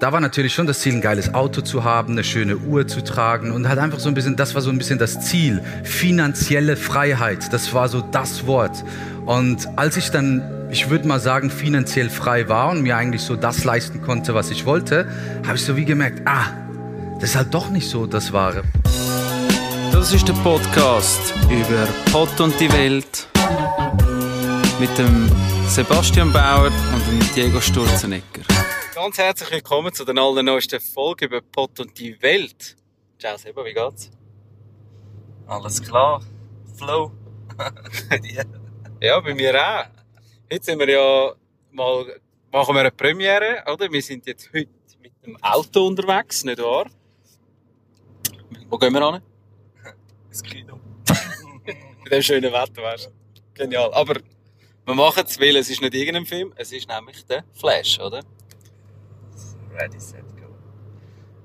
Da war natürlich schon das Ziel, ein geiles Auto zu haben, eine schöne Uhr zu tragen und halt einfach so ein bisschen, das war so ein bisschen das Ziel. Finanzielle Freiheit, das war so das Wort. Und als ich dann, ich würde mal sagen, finanziell frei war und mir eigentlich so das leisten konnte, was ich wollte, habe ich so wie gemerkt, ah, das ist halt doch nicht so das Wahre. Das ist der Podcast über Pott und die Welt mit dem Sebastian Bauer und dem Diego Sturzenegger. Ganz herzlich willkommen zu der allerneuesten Folge über Pott und die Welt. Ciao Seba, wie geht's? Alles klar. Flow. ja, bei mir auch. Heute sind wir ja mal, machen wir eine Premiere, oder? Wir sind jetzt heute mit dem Auto unterwegs, nicht wahr? Wo gehen wir hin? Ins Kino. Bei dem schönen Wetter, weißt du? Genial. Aber wir machen es, weil es ist nicht irgendein Film, es ist nämlich der Flash, oder? Ready, set, go.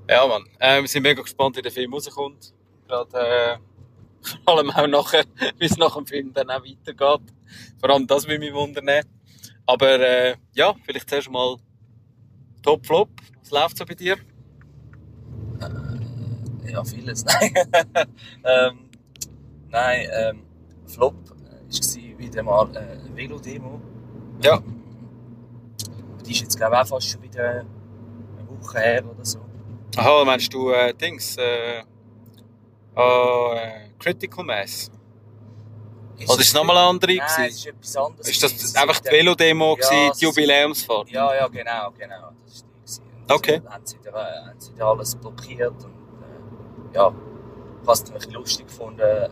Ja, Mann. Äh, wir sind mega gespannt, wie der Film rauskommt. Gerade, äh, vor allem auch nachher, wie es nach dem Film dann auch weitergeht. Vor allem das will mich wundern. Aber, äh, ja, vielleicht zuerst mal Top Flop. Was läuft so bei dir? Äh, ja, vieles. Nein. ähm, nein, ähm, Flop war wieder mal äh, eine Velo-Demo. Ja. Die ist jetzt, glaube ich, auch fast schon wieder Woche her oder so. Aha, meinst du äh, Dings? Äh, äh, Critical Mass? Ist Oder ist es nochmal eine andere? Nein, gewesen? es ist etwas anderes. Ist das gewesen. einfach die Velodemo, Ja, die Jubiläumsfahrt? Ja, ja, genau, genau. Das ist die. Und Okay. Dann haben sie, da, haben sie da alles blockiert und äh, ja, ich habe es dann ein bisschen lustig gefunden. Äh,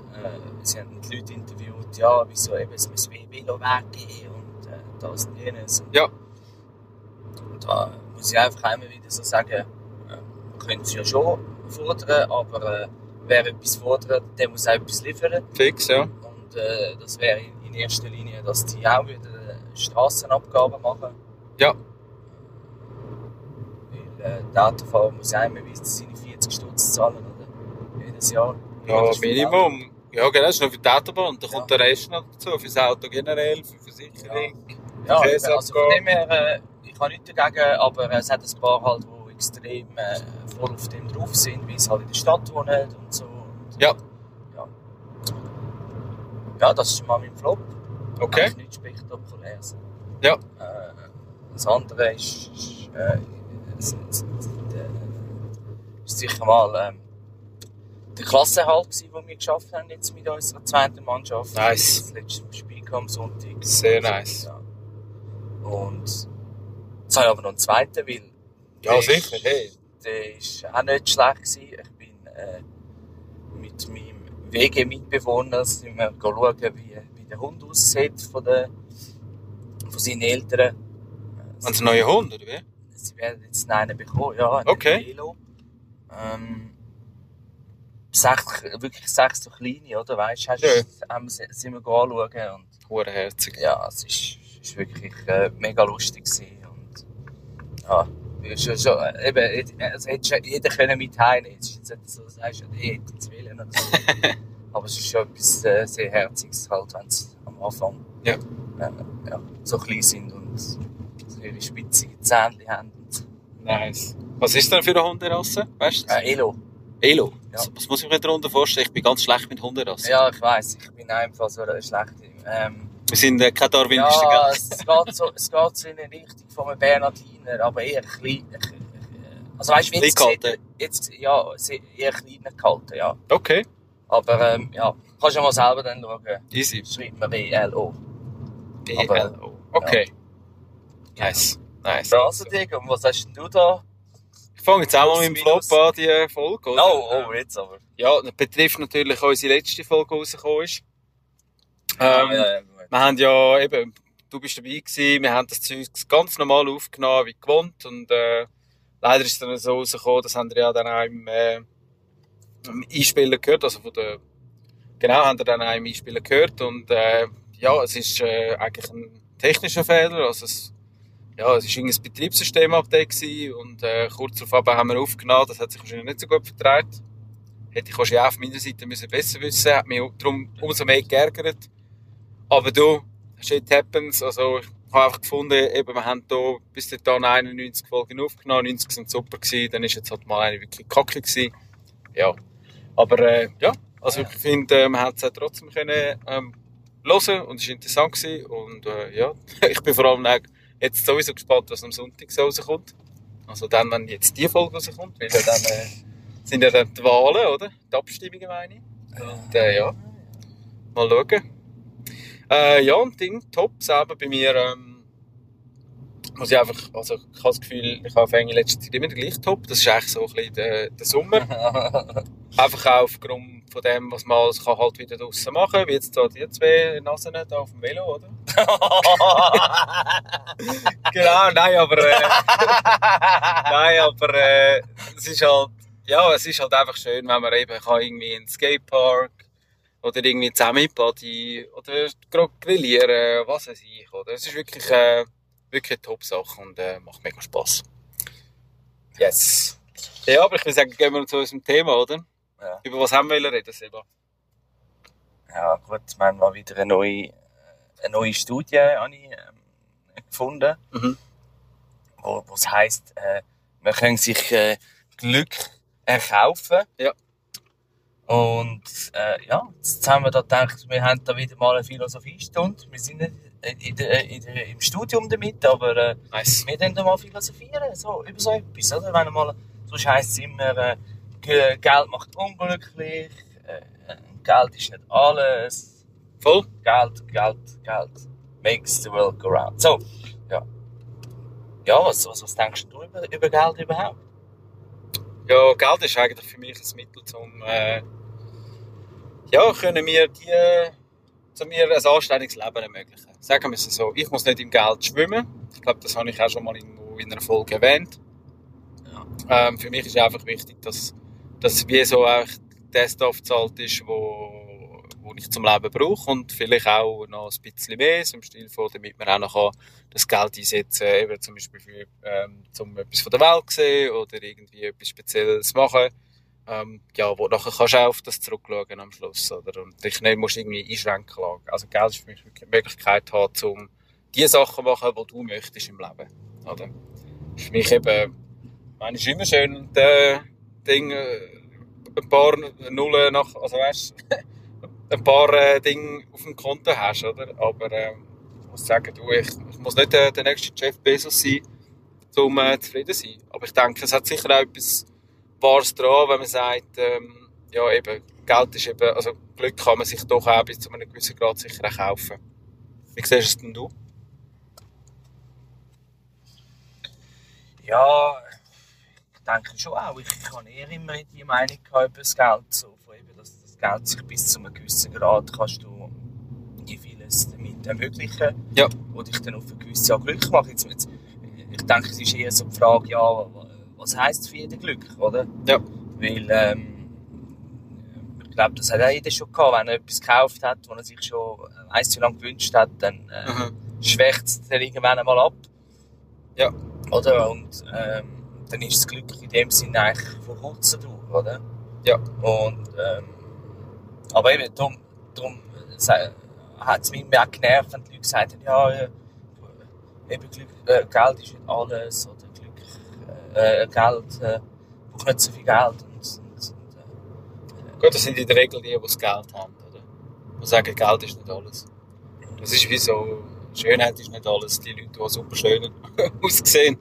sie haben die Leute interviewt, ja, wieso eben, es muss Velo weggehen und äh, das und jenes. Ja. Und da muss ich einfach immer wieder so sagen, äh, man könnte es ja schon fordern, aber äh, wer etwas fordert, der muss auch etwas liefern. Fix, ja. Und äh, das wäre in, in erster Linie, dass die auch wieder äh, Strassenabgaben machen. Ja. Weil äh, der Autofahrer muss ja immer wieder seine 40 Stutz zahlen, oder? Jedes Jahr. Ja, Das Minimum. Ja, genau, das ist noch für die Autobahn. Da Ja. kommt der Rest noch dazu. Fürs Auto generell, für Versicherung. Ja, Verkehrsabgaben. also von dem her, äh, ich habe nichts dagegen, aber es hat ein paar halt, die extrem äh, voll auf dem drauf sind, weil sie halt in der Stadt wohnen und so. Und, Ja. ja. Ja, das ist mal mein Flop. Okay. Eigentlich nichts Spektakuläres. Ja. Äh, das andere ist, ist, äh, es, es, es, äh, ist sicher mal ähm, der Klassenhalt, den wir geschafft haben jetzt mit unserer zweiten Mannschaft. Nice. Das letzte Spiel kam am Sonntag. Sehr nice. Ja. Und jetzt habe ich aber noch einen zweiten, weil Ja, sicher. Hey. der ist auch nicht schlecht gewesen. Ich bin äh, mit meinem WG-Mitbewohner sind wir schauen, wie, wie der Hund aussieht von, der, von seinen Eltern. Haben Sie einen neuen Hund, oder wie? Sie werden jetzt einen bekommen, ja, einen Okay. Velo. Ähm, sechs, wirklich sechs so kleine, oder? Weißt du, Ja. sind wir anschauen und Hurenherzig. ja, es ist, ist wirklich äh, mega lustig gewesen. Ja, schon, schon, äh, eben, es hätte schon jeder können mit heimnehmen. Es ist jetzt nicht so, sagst du, ich hätte jetzt willen oder so. Aber es ist schon etwas äh, sehr Herziges, halt, wenn sie am Anfang Ja. äh, ja, so klein sind und so ihre spitzigen Zähne haben. Nice. Was ist denn für eine Hunderasse? Weißt du? äh, Elo. Elo. Ja. Was muss ich mir darunter vorstellen? Ich bin ganz schlecht mit Hunderassen. Ja, ich weiss, ich bin einfach so eine schlechte. Ähm, Wir sind äh, keine Darwinisten, Ja, es geht, so, es geht so in die Richtung von einem Bernardiner, aber eher klein. Also weißt du, jetzt, Klein gehalten? sieht- jetzt ja, eher kleiner gehalten, ja. Okay. Aber ähm, ja, kannst du mal selber dann schauen. Easy. Schreibt W-L-O. Aber- E-L-O. Okay. Nice. Nice. Ja, also Diego, und was hast denn du da? Ich fange jetzt auch mal mit dem Flop an, die Folge. oder? Oh, oh, jetzt aber. Ja, das betrifft natürlich unsere letzte Folge, die rausgekommen ist. Ähm, ja, ja. Wir haben ja eben, du bist dabei gewesen, wir haben das Zeug ganz normal aufgenommen, wie gewohnt. Und äh, leider ist es dann so rausgekommen, das haben wir ja dann auch im, äh, im Einspielen gehört, also von der, genau, haben wir dann auch im Einspielen gehört. Und äh, ja, es ist äh, eigentlich ein technischer Fehler, also es, ja, es ist irgendein Betriebssystem-Update und äh, kurz darauf haben wir aufgenommen, das hat sich wahrscheinlich nicht so gut vertreibt. Hätte ich wahrscheinlich auch auf meiner Seite müssen besser wissen, hat mich darum umso mehr geärgert. Aber du, shit happens, also habe einfach gefunden, eben, wir haben hier bis dahin 91 Folgen aufgenommen, 90 sind super gewesen, dann ist jetzt halt mal eine wirklich kacke gewesen. Ja. Aber, äh, ja. Also, ich finde, äh, man hat es trotzdem können, ähm, hören und es war interessant gewesen. Und, äh, ja. ich bin vor allem auch jetzt sowieso gespannt, was am Sonntag so rauskommt. Also dann, wenn jetzt die Folge rauskommt, weil ja dann, äh, sind ja dann die Wahlen, oder? Die Abstimmungen, meine ich. Und, äh, ja. Mal schauen. Äh, ja, und Ding, top, selber bei mir, ähm, muss ich einfach, also ich habe das Gefühl, ich habe in letzter Zeit immer den gleichen Top. Das ist eigentlich so ein bisschen der, der Sommer. einfach auch aufgrund von dem, was man alles kann halt wieder draussen machen kann, wie jetzt da die zwei Nasen da auf dem Velo, oder? genau, nein, aber, äh, nein, aber, äh, es ist halt, ja, es ist halt einfach schön, wenn man eben kann irgendwie in den Skatepark oder irgendwie zusammen in Body oder gerade grillieren, was weiß ich, oder? Es ist wirklich, äh, wirklich eine Top-Sache und äh, macht mega Spass. Yes. Ja, aber ich würde sagen, gehen wir zu unserem Thema, oder? Ja. Über was haben wir reden, Seba? Ja, gut, wir haben mal wieder eine neue, eine neue Studie habe ich, ähm, gefunden, Mhm. wo wo es heisst, äh, man kann sich äh, Glück erkaufen. Ja. Und äh, ja, jetzt haben wir da gedacht, wir haben da wieder mal eine Philosophiestunde. Wir sind nicht in, der- in, der- im Studium damit, aber äh, Nice. wir dann da mal philosophieren, so, über so etwas, oder? Wenn mal, sonst heisst es immer, äh, Ge- Geld macht unglücklich, äh, Geld ist nicht alles, Voll? Geld, Geld, Geld makes the world go round. So, ja. Ja, was, was, was denkst du über, über Geld überhaupt? Ja, Geld ist eigentlich für mich ein Mittel zum, äh, ja, können wir die, zu mir ein anständiges Leben ermöglichen. Sagen wir es so. Ich muss nicht im Geld schwimmen. Ich glaube, das habe ich auch schon mal irgendwo in einer Folge erwähnt. Ähm, für mich ist einfach wichtig, dass, dass wie so auch der Stuff gezahlt ist, wo, wo ich zum Leben brauche und vielleicht auch noch ein bisschen mehr, so im Stil von, damit man auch noch das Geld einsetzen kann, eben zum Beispiel für, ähm, zum etwas von der Welt sehen oder irgendwie etwas Spezielles machen. Ähm, ja, wo nachher kannst du auch auf das zurückschauen am Schluss, oder? Und dich nicht musst irgendwie einschränken lassen. Also Geld ist für mich wirklich die Möglichkeit haben, um die Sachen zu machen, die du möchtest im Leben, oder? Für mich eben, meine, ist immer schön, der Ding, äh, ein paar Nullen nach, also weißt, ein paar äh, Dinge auf dem Konto hast, oder? Aber ähm, ich muss sagen, du, ich, ich muss nicht äh, der nächste Jeff Bezos sein, um äh, zufrieden zu sein. Aber ich denke, es hat sicher auch etwas Wahres dran, wenn man sagt, ähm, ja eben, Geld ist eben, also Glück kann man sich doch auch bis zu einem gewissen Grad sicher kaufen. Wie siehst du es denn du? Ja, ich denke schon auch. Ich, ich habe eher immer die Meinung gehabt über das Geld. So, von eben, dass Geld sich bis zu einem gewissen Grad kannst du die vieles damit ermöglichen. Ja. Und dich dann auf eine gewisse Art Glück machen. Jetzt, jetzt, ich denke, es ist eher so die Frage, ja, was heisst für jeden Glück, oder? Ja. Weil, ähm, ich glaube, das hat auch jeder schon gehabt, wenn er etwas gekauft hat, was er sich schon weiss wie lange gewünscht hat, dann äh, Mhm. schwächt es dann irgendwann einmal ab. Ja. Oder? Und ähm, dann ist das Glück in dem Sinne eigentlich von kurzer Dauer, oder? Ja. Und, ähm, aber eben, darum, darum äh, hat es mich auch genervt, wenn die Leute gesagt haben, ja, äh, eben Glück, äh, Geld ist nicht alles, oder Glück, äh, Geld, äh, braucht nicht so viel Geld. Und, und, äh, Gut, das sind in der Regel die, die das Geld haben, oder? Die sagen, Geld ist nicht alles. Das ist wie so, Schönheit ist nicht alles. Die Leute, die super schön aussehen.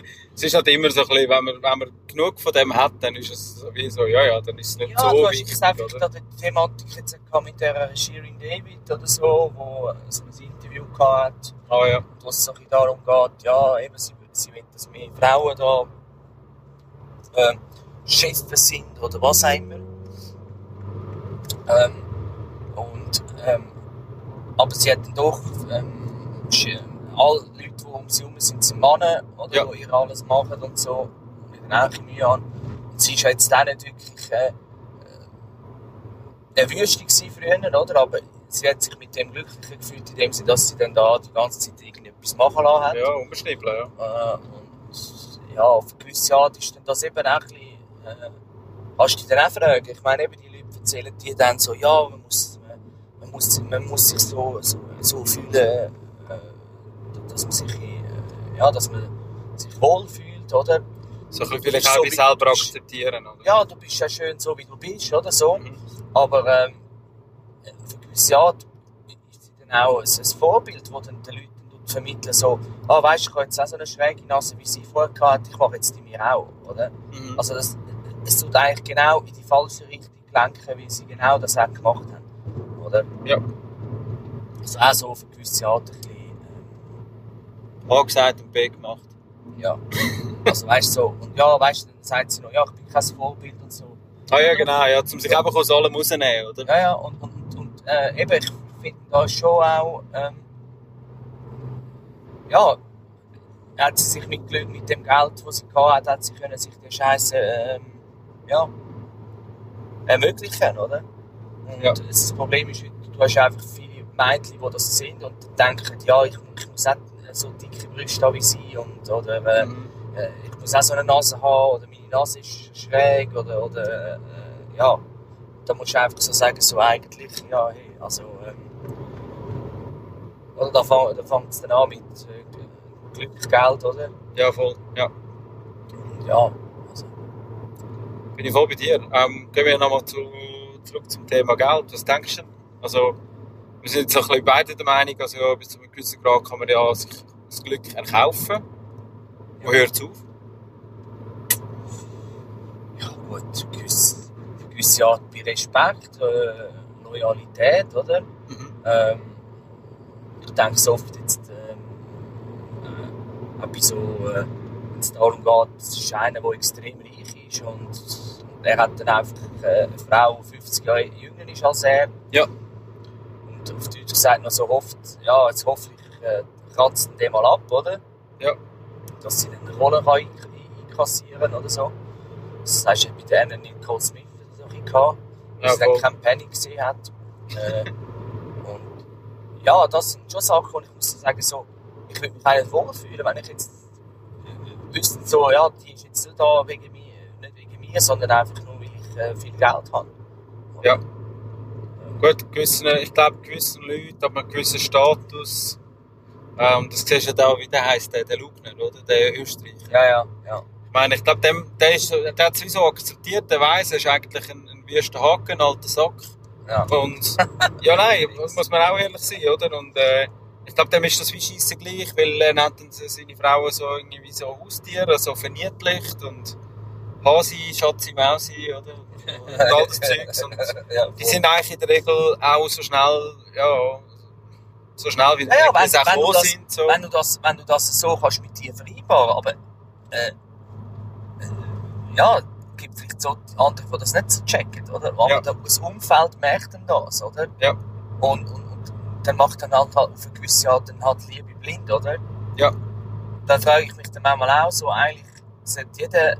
es ist halt immer so ein bisschen, wenn man, wenn man genug von dem hat, dann ist es wie so, ja, ja, dann ist es nicht Ja, so du hast wichtig, einfach oder? da die Thematik jetzt mit der Shirin David oder so, wo so ein Interview gehabt hat, Ah, ja. wo es so ein bisschen darum geht, ja, eben, sie, sie will, dass mehr Frauen da ähm, Chefen sind oder was auch immer. Ähm, und, ähm, aber sie hat dann doch, ähm, alle Leute, die um sie herum sind, sind Männer, oder, Ja. die ihr alles machen und so, mit einer Mühe an. Und sie ja jetzt auch nicht wirklich äh, eine Wüste früher, oder? Aber sie hat sich mit dem glücklicher gefühlt, in dem Sinne, dass sie dann da die ganze Zeit irgendetwas machen lassen hat. Ja, unbeschnibbeln, ja. Äh, und ja, auf eine gewisse Art ist dann das eben auch ein bisschen, äh, kannst du dich dann auch fragen. Ich meine, eben die Leute erzählen dir dann so, ja, man muss, man muss, man muss sich so, so, so fühlen, äh, dass man sich, äh, ja, dass man sich wohlfühlt, oder? So ein bisschen vielleicht auch so, selber akzeptieren, oder? Ja, du bist ja schön so, wie du bist, oder so. Mhm. Aber ähm, auf eine gewisse Art ist sie dann auch ein, ein Vorbild, das dann den Leuten vermitteln so, ah, weißt du, ich habe jetzt auch so eine schräge Nase, wie sie vorher hatte, ich mache jetzt die mir auch, oder? Mhm. Also das, es tut eigentlich genau in die falsche Richtung lenken, wie sie genau das auch gemacht haben, oder? Ja. Also auch so auf eine gewisse Art ein bisschen, ähm, A gesagt und B gemacht. ja. Also weißt du, so, und ja, weißt du, dann sagt sie noch, ja, ich bin kein Vorbild und so. Ah ja, genau, ja, um sich einfach aus allem rausnehmen, oder? Ja, ja, und, und, und äh, eben, ich finde da schon auch, ähm, ja, hat sie sich mit, Glück- mit dem Geld, das sie hatte, hat sie können sich die Scheiße, ähm, ja, ermöglichen, oder? Und Ja. das Problem ist, du hast einfach viele Mädchen, die das sind und denken, ja, ich, ich muss auch so dicke Brüste wie sie und, oder, äh, Mhm. äh, ich muss auch so eine Nase haben oder meine Nase ist schräg oder, oder äh, ja, da musst du einfach so sagen, so eigentlich, ja, hey, also, ähm, oder da, fang, da fängt es dann an mit äh, Glück, Geld, oder? Ja, voll. Ja, ja, also, bin ich voll bei dir. Ähm, gehen wir nochmal zu, zurück zum Thema Geld. Was denkst du? denn? Also, wir sind jetzt so ein bisschen beide der Meinung, also ja, bis zu einem gewissen Grad kann man ja sich das Glück erkaufen. Wo hört es auf? ja gut, gewisse, gewisse Art bei Respekt, äh, Loyalität, oder? Mhm. Ähm, ich denke so oft jetzt, ähm, äh, so, äh, wenn es darum geht, es ist einer, der extrem reich ist und, und er hat dann einfach äh, eine Frau, die 50 Jahre jünger ist als er. Ja. Und auf Deutsch gesagt noch so hofft, ja, jetzt hoffentlich äh, kratzt ihn den mal ab, oder? Ja. Dass sie dann eine Rolle kann ein- einkassieren oder so. Das du bei denen Nicole Smith oder so ein gehabt, weil Ja, sie dann keinen Penny gesehen hat. Äh, und ja, das sind schon Sachen, und ich muss sagen, so, ich würde mich eigentlich wohlfühlen, wenn ich jetzt äh, wüsste, so, ja, die ist jetzt nicht da wegen mir, nicht wegen mir, sondern einfach nur, weil ich äh, viel Geld habe. Ja. Gut, gewissen, ich glaube, gewissen Leuten ab einem gewissen Status, ähm, das siehst du ja da, wie der heisst, der, der Lugner, oder? Der Österreicher. Ja, ja, ja. Ich meine, ich glaube, dem- der, ist, der hat es wie so akzeptiert, der weiss, er ist eigentlich ein, ein wüster Haken, ein alter Sack. ja. Und ja, nein, muss man auch ehrlich sein, oder? Und äh, ich glaube, dem ist das wie Scheisse gleich, weil er nennt seine Frauen so irgendwie wie so Haustiere, so verniedlicht und Hasi, Schatzi, Mausi, oder? Und all das Zeugs. Und ja, die sind eigentlich in der Regel auch so schnell, ja, so schnell wie Ja, ja, die wenn- auch wenn du gekommen das- sind. So. wenn du das, wenn du das so kannst mit dir vereinbaren, aber äh, äh, ja, es gibt vielleicht so andere, die das nicht so checken, oder? Aber Ja. das Umfeld merkt dann das, oder? Ja. Und, und, und dann macht dann halt, halt auf eine gewisse Art dann halt Liebe blind, oder? Ja. Dann frage ich mich dann manchmal auch so, eigentlich sollte jeder,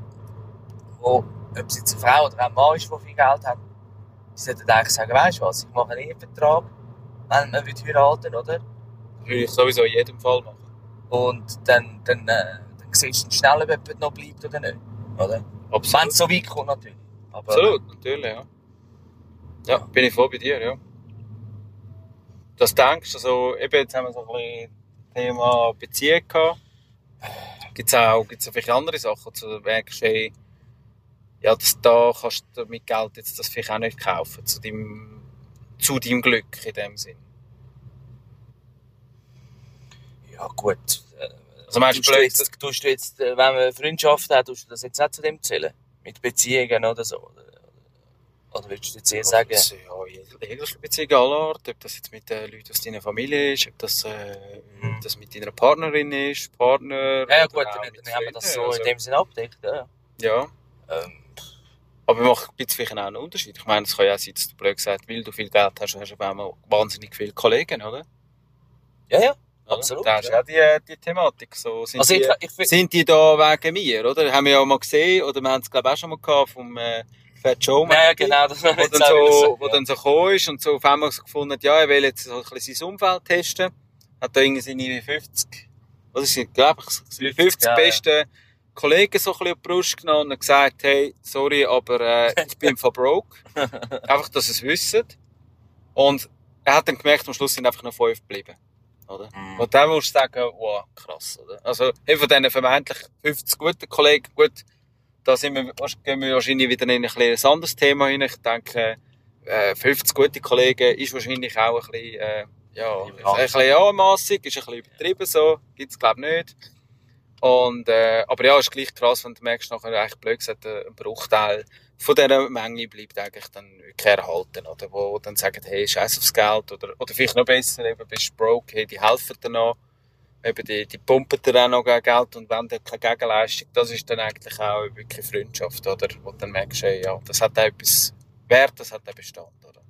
wo, ob es jetzt eine Frau oder ein Mann ist, der viel Geld hat, die sollte eigentlich sagen, weißt du was, ich mache einen Ehevertrag, wenn man will heiraten, oder? würde ich sowieso in jedem Fall machen. Und dann, dann, äh, dann siehst du schnell, ob jemand noch bleibt oder nicht. Oder? Wenn Absolut. es so weit kommt, natürlich. Aber, Absolut, natürlich, ja. Ja, bin ich voll bei dir, ja. Das denkst du, also, eben jetzt haben wir so ein bisschen Thema Beziehung gehabt. Gibt es auch, gibt's auch vielleicht andere Sachen, wo du merkst, hey, ja, das, da kannst du mit Geld jetzt das vielleicht auch nicht kaufen, zu deinem, zu deinem Glück in dem Sinn. Ja, gut. Also meinst du jetzt, tust du jetzt, äh, wenn man Freundschaft hat, tust du das jetzt auch zu dem zählen? Mit Beziehungen oder so? Oder, willst du jetzt eher sagen? Also, ja, jegliche Beziehung aller Art, ob das jetzt mit den Leuten aus deiner Familie ist, ob das, äh, Mhm. das mit deiner Partnerin ist, Partner. Ja, ja gut, dann, dann haben wir das so in dem Sinne abgedeckt. Ja. Ja, Ähm, aber macht vielleicht auch einen Unterschied. Ich meine, es kann ja auch sein, dass du blöd gesagt, weil du viel Geld hast, hast du auf einmal wahnsinnig viele Kollegen, oder? ja, ja, Oder? absolut. Da hast du ja. auch die, die Thematik. So, sind, Also ich, die, ich, find- sind die da wegen mir, oder? Haben wir ja mal gesehen, oder wir haben es glaube ich auch schon mal gehabt vom äh, Fat Joe. ja, genau, das Wo ich dann, auch so, wo ja. dann so gekommen ist und so auf einmal so gefunden hat, ja, er will jetzt so ein bisschen sein Umfeld testen. Hat da irgendwie seine 50, was ist glaube ich, seine 50 ja, ja. besten Kollegen so ein bisschen die Brust genommen und gesagt, hey, sorry, aber äh, ich bin von broke. einfach, dass sie es wissen. Und er hat dann gemerkt, am Schluss sind einfach noch fünf geblieben. Oder? Mhm. Und dann musst du sagen, wow, krass, oder? Also, von diesen vermeintlich 50 guten Kollegen, gut, da sind wir, gehen wir wahrscheinlich wieder in ein, ein anderes Thema hinein. Ich denke, äh, 50 gute Kollegen ist wahrscheinlich auch ein bisschen, äh, ja, ein bisschen anmassig, ist ein bisschen übertrieben so, gibt's glaube ich nicht. Und, äh, aber ja, ist gleich krass, wenn du merkst, nachher eigentlich blöd gesagt, ein Bruchteil von dieser Menge bleibt eigentlich dann wirklich erhalten, oder? Wo dann sagen, hey, scheiß aufs Geld, oder, oder vielleicht noch besser, eben, bist du broke, hey, die helfen dir noch, eben, die, die pumpen dir auch noch Geld und wenn dann keine Gegenleistung, das ist dann eigentlich auch wirklich Freundschaft, oder? Wo du dann merkst, hey, ja, das hat auch etwas Wert, das hat auch Bestand, oder?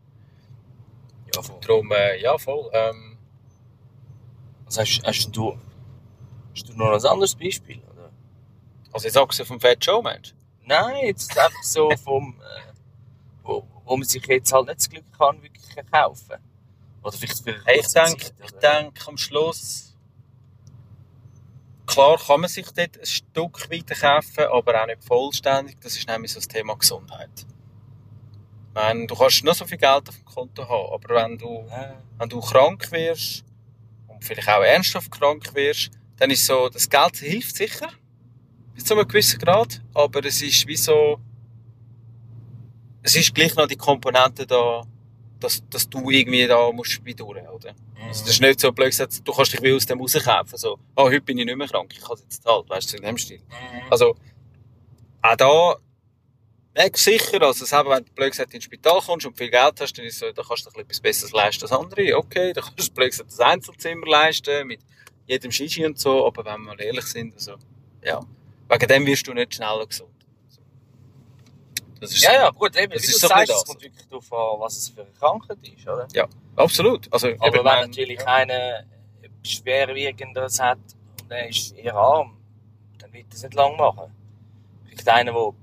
Ja, voll. Darum, äh, ja, voll, ähm, Also hast, hast, du, hast du noch ein anderes Beispiel? Oder? also jetzt abgesehen vom Fat Show, Mensch. Nein, jetzt einfach so vom, äh, wo, wo man sich jetzt halt nicht das Glück kann, wirklich kaufen. Oder vielleicht für ich denke, ich denke am Schluss, klar kann man sich dort ein Stück weiter kaufen, aber auch nicht vollständig. Das ist nämlich so das Thema Gesundheit. Ich meine, du kannst noch so viel Geld auf dem Konto haben, aber wenn du, Ja. wenn du krank wirst und vielleicht auch ernsthaft krank wirst, dann ist so, das Geld hilft sicher, bis zu einem gewissen Grad, aber es ist wie so, es ist gleich noch die Komponente da, dass, dass du irgendwie da musst wie durch, oder? Also, das ist nicht so blöd gesagt, du kannst dich wie aus dem rauskaufen. So, ah, heute bin ich nicht mehr krank, ich habe es jetzt halt, weißt du, in dem Stil. Mhm. Also, auch da, du sicher, also, selber, wenn du blöd gesagt ins Spital kommst und viel Geld hast, dann ist so, da kannst du dir etwas Besseres leisten als andere. Okay, da kannst du blöd gesagt das Einzelzimmer leisten, mit jedem Shishi und so, aber wenn wir ehrlich sind, also, ja, wegen dem wirst du nicht schneller gesund. Das ist Ja, ja, gut, eben, Das wie ist du so sagst, es kommt wirklich darauf an, was es für eine Krankheit ist, oder? absolut. Also, Aber wenn mein- natürlich einer etwas Schwerwiegenderes hat und er ist eher arm, dann wird es nicht lang machen. Vielleicht einer, der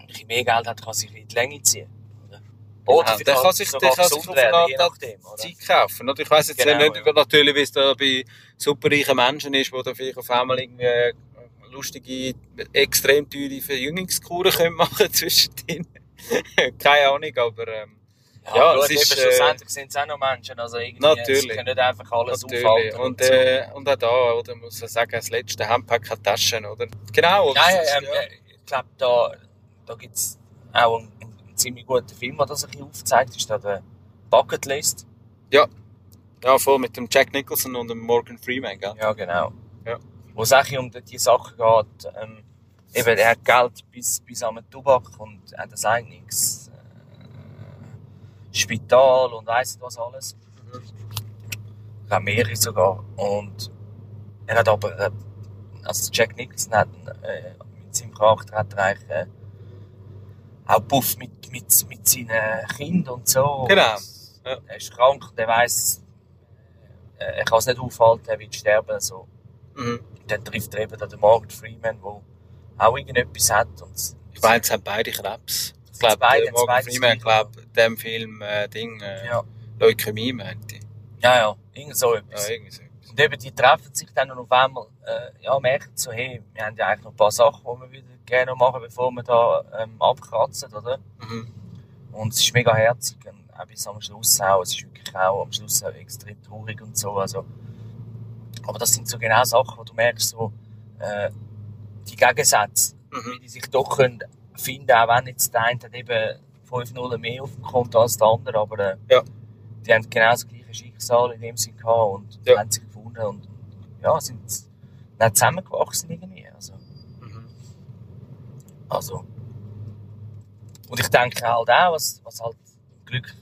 ein mehr Geld hat, kann sich in die Länge ziehen. Oder, Ja, der kann sich, der kann sich werden, nachdem. Zeit kaufen. Oder? Ich weiss jetzt Genau, nicht ja. natürlich, wie es da bei superreichen Menschen ist, die dann vielleicht auf einmal irgendwie äh, lustige, extrem teure Verjüngungskuren können machen zwischendrin. Keine Ahnung, aber ähm, Ja, Ja, gut, es ist, eben, äh, schlussendlich sind es auch noch Menschen. Also irgendwie, Natürlich. Sie können nicht einfach alles natürlich. aufhalten. Und, so. äh, und auch da, oder, muss ich sagen, das letzte Handpack hat Taschen, oder? Genau. Nein, ähm, äh, ich glaube, da, da gibt es auch einen ziemlich guten Film, der das ein bisschen aufzeigt. ist da der Bucket List. ja, voll mit dem Jack Nicholson und dem Morgan Freeman, gell? Ja, genau. Ja. Wo es eigentlich um die, Sachen geht, ähm, eben, er hat Geld bis, bis an den Tubak und hat ein eigenes äh, Spital und weiss was alles. Glaube mehrere sogar. Und er hat aber, äh, also Jack Nicholson hat äh, mit seinem Charakter hat er eigentlich äh, auch Puff mit, mit, mit seinen Kindern und so. Genau. Ja. Er ist krank und er weiss, äh, er kann es nicht aufhalten, er wird sterben. So. Mhm. Dann trifft er eben den Morgan Freeman, der auch irgendetwas hat. Und Ich meine, es haben beide Krebs. Ich glaube, beide- der Morgan Freeman, das glaube dem Film, äh, Ding, äh, ja, Leukämie, meinte ich. ja, ja, irgend so etwas. Ja, irgendwie so. Und eben, die treffen sich dann und auf einmal, äh, ja, merken so, hey, wir haben ja eigentlich noch ein paar Sachen, die wir wieder gerne machen, bevor wir da ähm, abkratzen, oder? Mhm. Und es ist mega herzig. Und auch bis am Schluss auch. Es ist wirklich auch am Schluss auch extrem traurig und so. Also, aber das sind so genau Sachen, wo du merkst, so, äh, die Gegensätze, Mhm. wie die sich doch können finden, auch wenn jetzt der eine hat eben 5-0 mehr auf dem Konto als der andere, aber äh, Ja. Die haben genau das gleiche Schicksal in dem Sinn gehabt und Ja. haben sich gefunden und ja, sind dann zusammengewachsen irgendwie. Also, Mhm. also. Und ich denke halt auch, was, was halt Glück,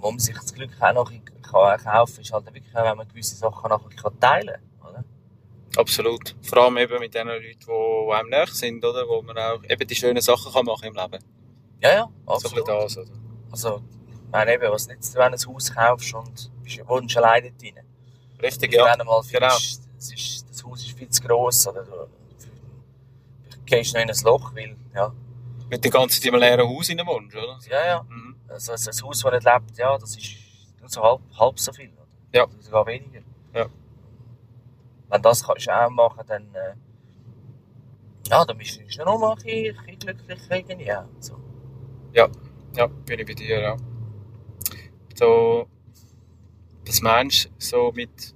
wo man sich das Glück auch noch kann kaufen kann, ist halt wirklich auch, wenn man gewisse Sachen nachher teilen kann. Oder? Absolut. Vor allem eben mit den Leuten, die, einem näher sind, oder? Wo man auch eben die schönen Sachen kann machen im Leben. Ja, ja, So ein absolut. bisschen das, oder? Also, meine eben, was nützt wenn du ein Haus kaufst und wohnst alleine drin? Richtig, Ja. ja. Wenn du mal genau. findest, das, ist, das Haus ist viel zu gross oder du, gehst noch in ein Loch, weil, ja, Mit der ganzen Zeit im leeren Haus in wohnst, oder? ja, ja. Mhm. Also, also ein Haus, das nicht lebt, ja, das ist nur so halb, halb so viel. Oder? Ja. Oder sogar weniger. Ja. Wenn das kannst du auch machen, dann, äh, ja, dann bist du noch mal ein bisschen, glücklich irgendwie. Ja, so. Ja, bin ich bei dir, ja. So, das meinst so mit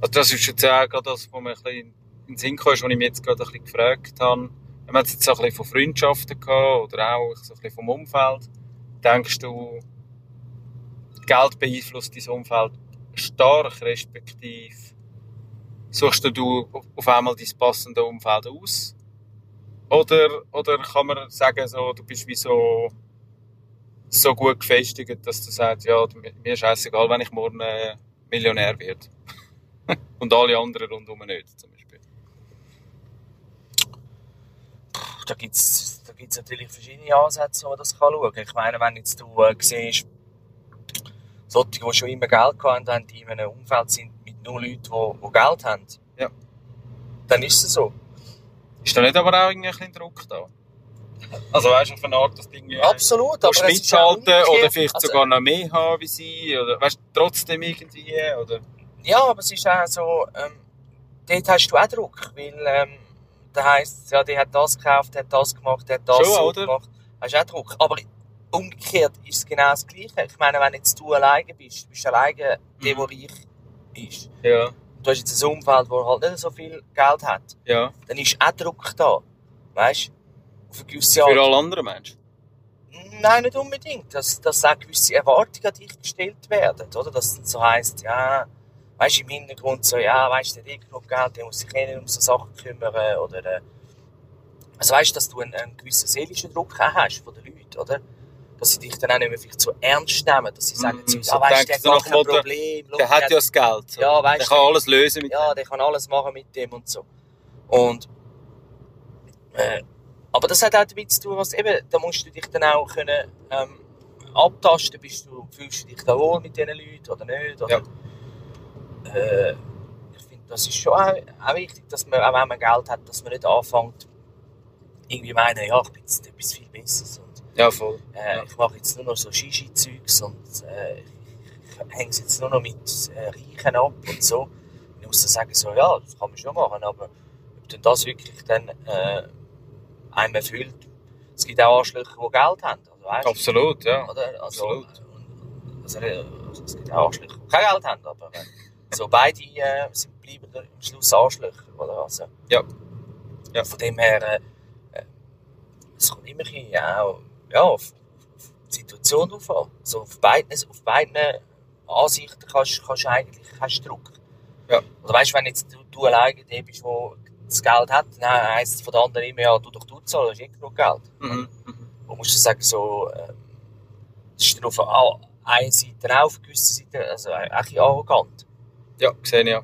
Also das ist jetzt auch gerade das, was mir ein bisschen in den Sinn kam, was ich mich jetzt gerade ein bisschen gefragt habe. Wir haben jetzt so ein bisschen von Freundschaften gehabt oder auch so ein bisschen vom Umfeld. Denkst du, Geld beeinflusst dein Umfeld stark, respektive suchst du auf einmal dein passende Umfeld aus? Oder, oder kann man sagen, so, du bist wie so, so gut gefestigt, dass du sagst, ja, mir ist scheißegal, wenn ich morgen äh, Millionär werde. Und alle anderen rundherum nicht, zum Beispiel. Da gibt es da gibt's natürlich verschiedene Ansätze, wo man das kann schauen kann. Ich meine, wenn jetzt du äh, siehst, solche, die schon immer Geld hatten, die in einem Umfeld sind mit nur Leuten, die, die Geld haben, Ja. dann ist es so. Ist da nicht aber auch irgendwie ein bisschen Druck da? Also weißt du, auf eine Art, du irgendwie Absolut, aber es ist oder vielleicht Also, sogar noch mehr haben wie sie, oder weißt du, trotzdem irgendwie, oder? Ja, aber es ist auch so, ähm, dort hast du auch Druck, weil ähm, da heisst ja, der hat das gekauft, der hat das gemacht, der hat das Schon, so oder? gemacht. Hast du auch Druck. Aber umgekehrt ist es genau das Gleiche. Ich meine, wenn jetzt du alleine bist, du bist alleine der, Mhm. der reich ist. Ja, Du hast jetzt ein Umfeld, wo halt nicht so viel Geld hat. ja. Dann ist auch Druck da. Weißt du? Auf eine gewisse Für Art. alle anderen Menschen. Nein, nicht unbedingt. Dass, dass auch gewisse Erwartungen an dich gestellt werden. Oder? Dass es dann so heisst, ja, weißt du, im Hintergrund so, ja, weißt du, der hat genug Geld, der muss sich eh nicht um so Sachen kümmern. Oder, äh, also weißt du, dass du einen, einen gewissen seelischen Druck auch hast von den Leuten, oder? Dass sie dich dann auch nicht mehr vielleicht so ernst nehmen, dass sie sagen, Mhm, mhm, so ah, weißt der hat kein dem Problem. Schau, Der hat ja das Geld. So. Ja, weißt der kann alles lösen mit ja, der kann alles machen mit dem und so. Und, äh, aber das hat auch damit zu tun, was eben, da musst du dich dann auch können, ähm, abtasten, bist du, fühlst du dich da wohl mit diesen Leuten oder nicht, oder, äh, ich finde, das ist schon auch, auch wichtig, dass man, auch wenn man Geld hat, dass man nicht anfängt, irgendwie meinen, ja, ich bin jetzt etwas viel Besseres und, Ja, voll. äh, Ja. ich mache jetzt nur noch so Shishi-Zeugs und äh, ich hänge es jetzt nur noch mit äh, Reichen ab und so. Ich muss dann sagen, so, ja, das kann man schon machen, aber ob denn das wirklich dann äh, einem erfüllt, es gibt auch Arschlöcher, die Geld haben. Also, weißt, Absolut, ja. Oder? Also, Absolut. Also, äh, es gibt auch Arschlöcher, die kein Geld haben, aber äh, so beide äh, sind, bleiben am Schluss Arschlöcher. Oder? Also, Ja. Ja. Von dem her, äh, äh, es kommt immer ein auch ja, auf, auf die Situation drauf an. Also auf beiden, auf beiden Ansichten kannst, du eigentlich hast du Druck. Ja. Oder weißt du, wenn jetzt du, du alleine der bist, der das Geld hat, dann heisst es von den anderen immer, ja, du doch du zahlst, du hast eh genug Geld. Mhm. mhm. Und musst du sagen, so, das ist dann auf einer Seite auch, auf gewissen Seiten, also auch ein bisschen arrogant. Ja, gesehen, ja.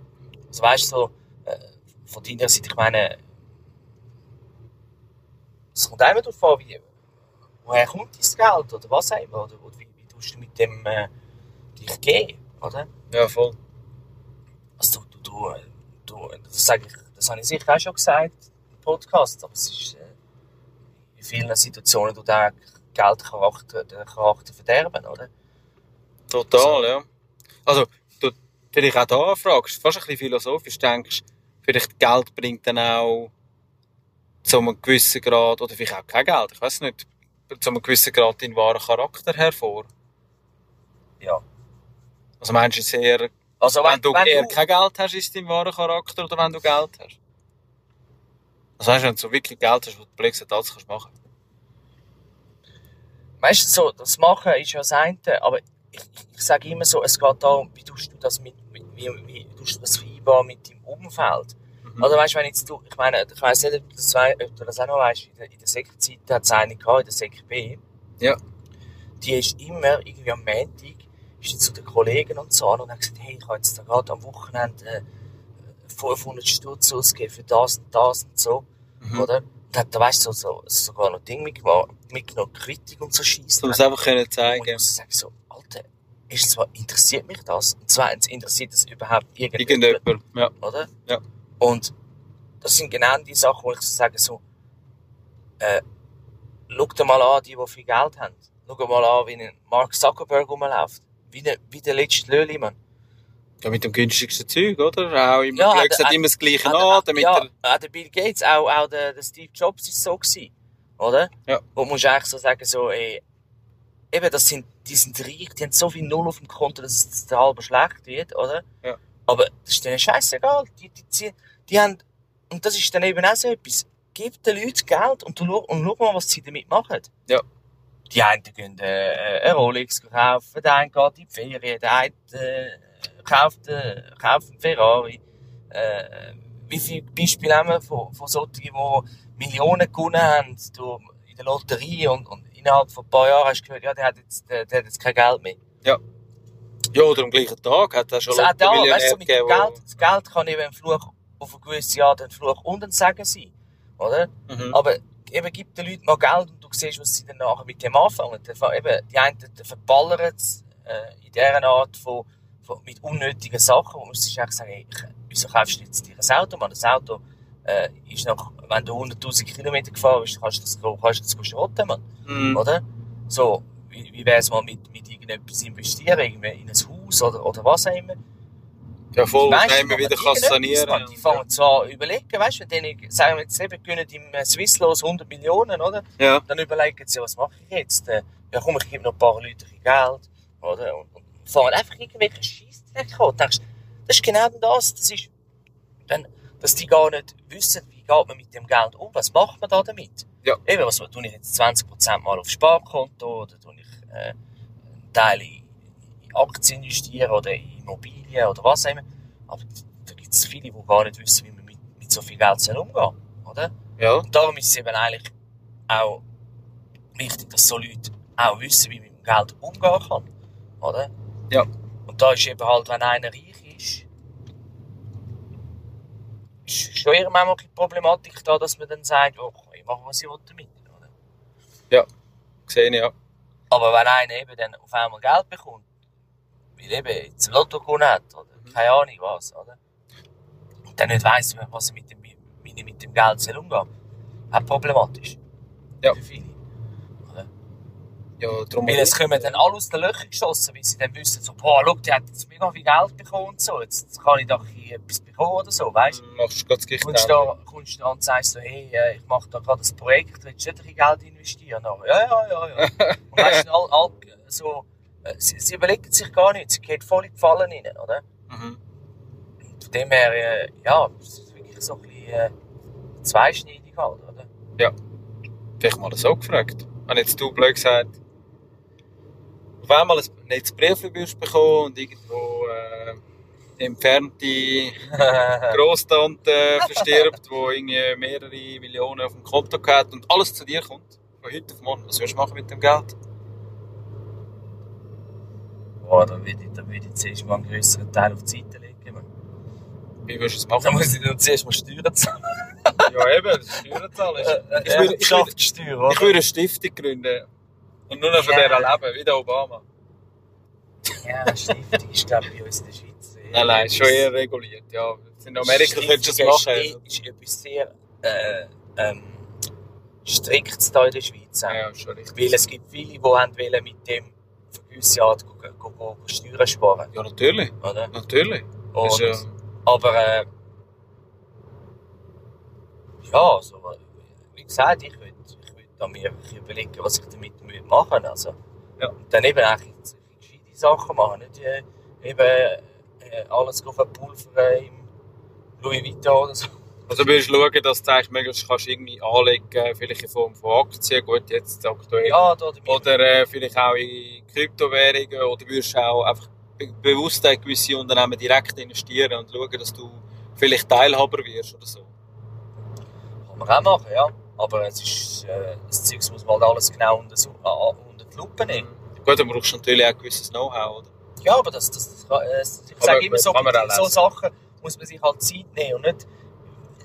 Also weißt du, so, äh, von deiner Seite, ich meine, es kommt immer darauf an, wie, woher kommt dein Geld oder was auch immer, oder, oder wie, wie tust du mit dem äh, dich gehen, oder? Ja, voll. Also du, du, du, äh, du das, sag ich, das habe ich sicher auch schon gesagt im Podcast, aber es ist äh, in vielen Situationen, du den Geldcharakter, den Charakter verderben, oder? Total, ja. Also, du vielleicht auch da fragst, fast ein bisschen philosophisch denkst, vielleicht Geld bringt dann auch zu einem gewissen Grad, oder vielleicht auch kein Geld, ich weiß nicht, zu einem gewissen Grad deinen wahren Charakter hervor. Ja. Also meinst du es eher, Also wenn, du eher kein Geld hast, ist dein wahrer Charakter, oder wenn du Geld hast? Also weißt du, wenn du so wirklich Geld hast, wo du Blödsinn alles kannst machen. Weißt du, so, das Machen ist ja das eine, aber ich, ich, sage immer so, es geht darum, wie tust du das mit, mit wie, wie tust du das vereinbaren mit deinem Umfeld? Mhm. Oder weißt du, wenn jetzt du, ich meine, ich weiss nicht, ob du das, ob du das auch noch weißt, in der, in der Sekzeit hat es eine gehabt, in der Sek B. Ja. Die ist immer irgendwie am Montag, ist zu den Kollegen und so an und hat gesagt, hey, ich habe jetzt da gerade am Wochenende äh, 500 Stutz ausgegeben für das und das und so, Mhm. oder? Und hat da, weißt du, so, so, sogar noch Ding mitgemacht, mitgenommen, Quittung und so Scheiße. Du musst einfach können Und ich zeigen. muss sagen, so, Alter, ist zwar interessiert mich das, und zweitens interessiert das überhaupt irgendjemand, Irgendjemand, ja. oder? Ja. Und das sind genau die Sachen, wo ich so sage, so, äh, schau dir mal an, die, die viel Geld haben. Schau mal an, wie ein Mark Zuckerberg rumläuft. Wie der, wie der letzte Löli, Mann. Ja, mit dem günstigsten Zeug, oder? Auch immer, Ja, ja, hat- hat- immer das Gleiche an, damit ja, er... auch der Bill Gates, auch, auch der, der Steve Jobs ist so gewesen, oder? Ja. Wo du musst eigentlich so sagen, so, ey, eben, das sind, die sind reich, die haben so viel Null auf dem Konto, dass es der halbe schlecht wird, oder? Ja. Aber das ist denen scheißegal. Die, die, ziehen- die haben, und das ist dann eben auch so etwas. Gib den Leuten Geld und, du, und schau mal, was sie damit machen. Ja. Die einen gehen äh, eine Rolex kaufen, der eine geht in die Ferien, der eine äh, kauft, äh, kauft einen Ferrari. Äh, wie viele Beispiele haben wir von, von solchen, die Millionen gewonnen haben durch, in der Lotterie und, und innerhalb von ein paar Jahren hast du gehört, ja, der hat jetzt, der, der hat jetzt kein Geld mehr. Ja, oder am gleichen Tag hat er schon Also auch da, weißt du, mit dem Geld, das Geld kann eben ein Fluch auf ein gewisses Jahr ein Fluch und ein Segen sein. Oder? Mhm. Aber eben, gib den Leuten mal Geld und siehst, was sie dann nachher mit dem anfangen. Eben, die einen verballern es äh, in dieser Art von, von, mit unnötigen Sachen. Man muss sich eigentlich sagen, hey, ich- wieso kaufst du jetzt dir ein Auto? Man, das Auto äh, ist noch, wenn du 100'000 Kilometer gefahren bist, kannst du das, kannst du das schrotten, Mann. Mhm. Oder? So, wie, wie wäre es mal mit, mit irgendetwas investieren, irgendwie in ein Haus oder, oder was auch immer? Ja, voll, Die meisten man wieder kann sanieren. Die fangen an überlegen, weißt du, wenn denen, sagen wir jetzt eben, gönnen im Swisslos 100 Millionen, oder? Ja. Dann überlegen sie, was mache ich jetzt? Äh, Ja, komm, ich gebe noch ein paar bisschen Geld, oder? Und, und fangen einfach irgendwelche Scheissdreck an. Denkst, das ist genau das, das ist, dann, dass die gar nicht wissen, wie geht man mit dem Geld um, was macht man da damit? Ja. Eben, was tue ich jetzt 20% mal aufs Sparkonto, oder tue ich, äh, einen Teil in, in Aktien investieren, oder in Immobilien, oder was auch immer. Aber da gibt es viele, die gar nicht wissen, wie man mit, mit so viel Geld umgehen oder? Ja. Und darum ist es eben eigentlich auch wichtig, dass so Leute auch wissen, wie man mit dem Geld umgehen kann. Oder? Ja. Und da ist eben halt, wenn einer reich ist, ist schon eher manchmal die Problematik da, dass man dann sagt, oh, ich mache, was ich will damit. Oder? Gesehen, ja. Aber wenn einer eben dann auf einmal Geld bekommt, weil eben jetzt ein Lotto gewonnen hat, oder keine Ahnung was, oder? Und dann nicht weiss, was er mit dem, wie er mit dem Geld soll umgehen soll, auch problematisch. Ja. Für viele. Oder? Ja, darum Weil es kommen dann alle aus den Löchern geschossen, weil sie dann wissen, so, boah, schau, die hat jetzt mega viel Geld bekommen und so, jetzt kann ich doch hier etwas bekommen oder so, weißt du? machst du ganz gleich Kommst da, kommst da und sagst so, hey, äh, ich mache da gerade ein Projekt, willst du nicht ein Geld investieren? Ja, ja, ja, ja. Und weißt du, all, all, so, sie, sie überlegen sich gar nicht, sie gehen voll in die Fallen rein, oder? Mhm. Von dem her, äh, ja, es ist wirklich so ein bisschen äh, zweischneidig halt, oder? Vielleicht mal so gefragt. Wenn jetzt du blöd gesagt, auf einmal ein nettes Brief bekommen und irgendwo äh, entfernte Grosstante verstirbt, die irgendwie mehrere Millionen auf dem Konto hat und alles zu dir kommt, von heute auf morgen. Was würdest du machen mit dem Geld? Boah, da würde ich, da würde ich zuerst mal einen grösseren Teil auf die Seite legen. Man. Wie würdest du es Da machen? muss ich dann zuerst mal Steuern zahlen. ja, eben, das ist Steuerzahlen. Ich, Äh, ich, würde, ich, würde, ich würde eine Stiftung gründen und nur noch von Ja. der leben, wie der Obama. Ja, Stiftung ist, glaube ich, bei uns in der Schweiz. äh, Nein, nein, ist schon eher reguliert. Ja, in Amerika könntest du es machen. Ist, ist etwas sehr äh, ähm, striktes da in der Schweiz. Ja, schon richtig. Weil es gibt viele, die haben wollen mit dem für eine gewisse Art Steuern sparen. Ja, natürlich. Oder? Natürlich. Das Und, ist, ja, Aber äh, ja, also, wie gesagt, ich würde ich würd da mir überlegen, was ich damit machen also, Ja. Und dann eben eigentlich gescheite Sachen machen, nicht äh, eben äh, alles verpulvern im Louis Vuitton oder so. Also würdest du schauen, dass du eigentlich möglichst kannst irgendwie anlegen vielleicht in Form von Aktien, gut, jetzt aktuell. Ja, da oder äh, vielleicht auch in Kryptowährungen oder würdest du auch einfach be bewusst in gewisse Unternehmen direkt investieren und schauen, dass du vielleicht Teilhaber wirst oder so. Kann man auch machen, ja. Aber es ist, äh, das Zeug muss man halt alles genau unter, äh, unter die Lupe nehmen. Gut, dann brauchst du natürlich auch ein gewisses Know-how, oder? Ja, aber das, das, das ich sage immer so, so. Sachen muss man sich halt Zeit nehmen und nicht,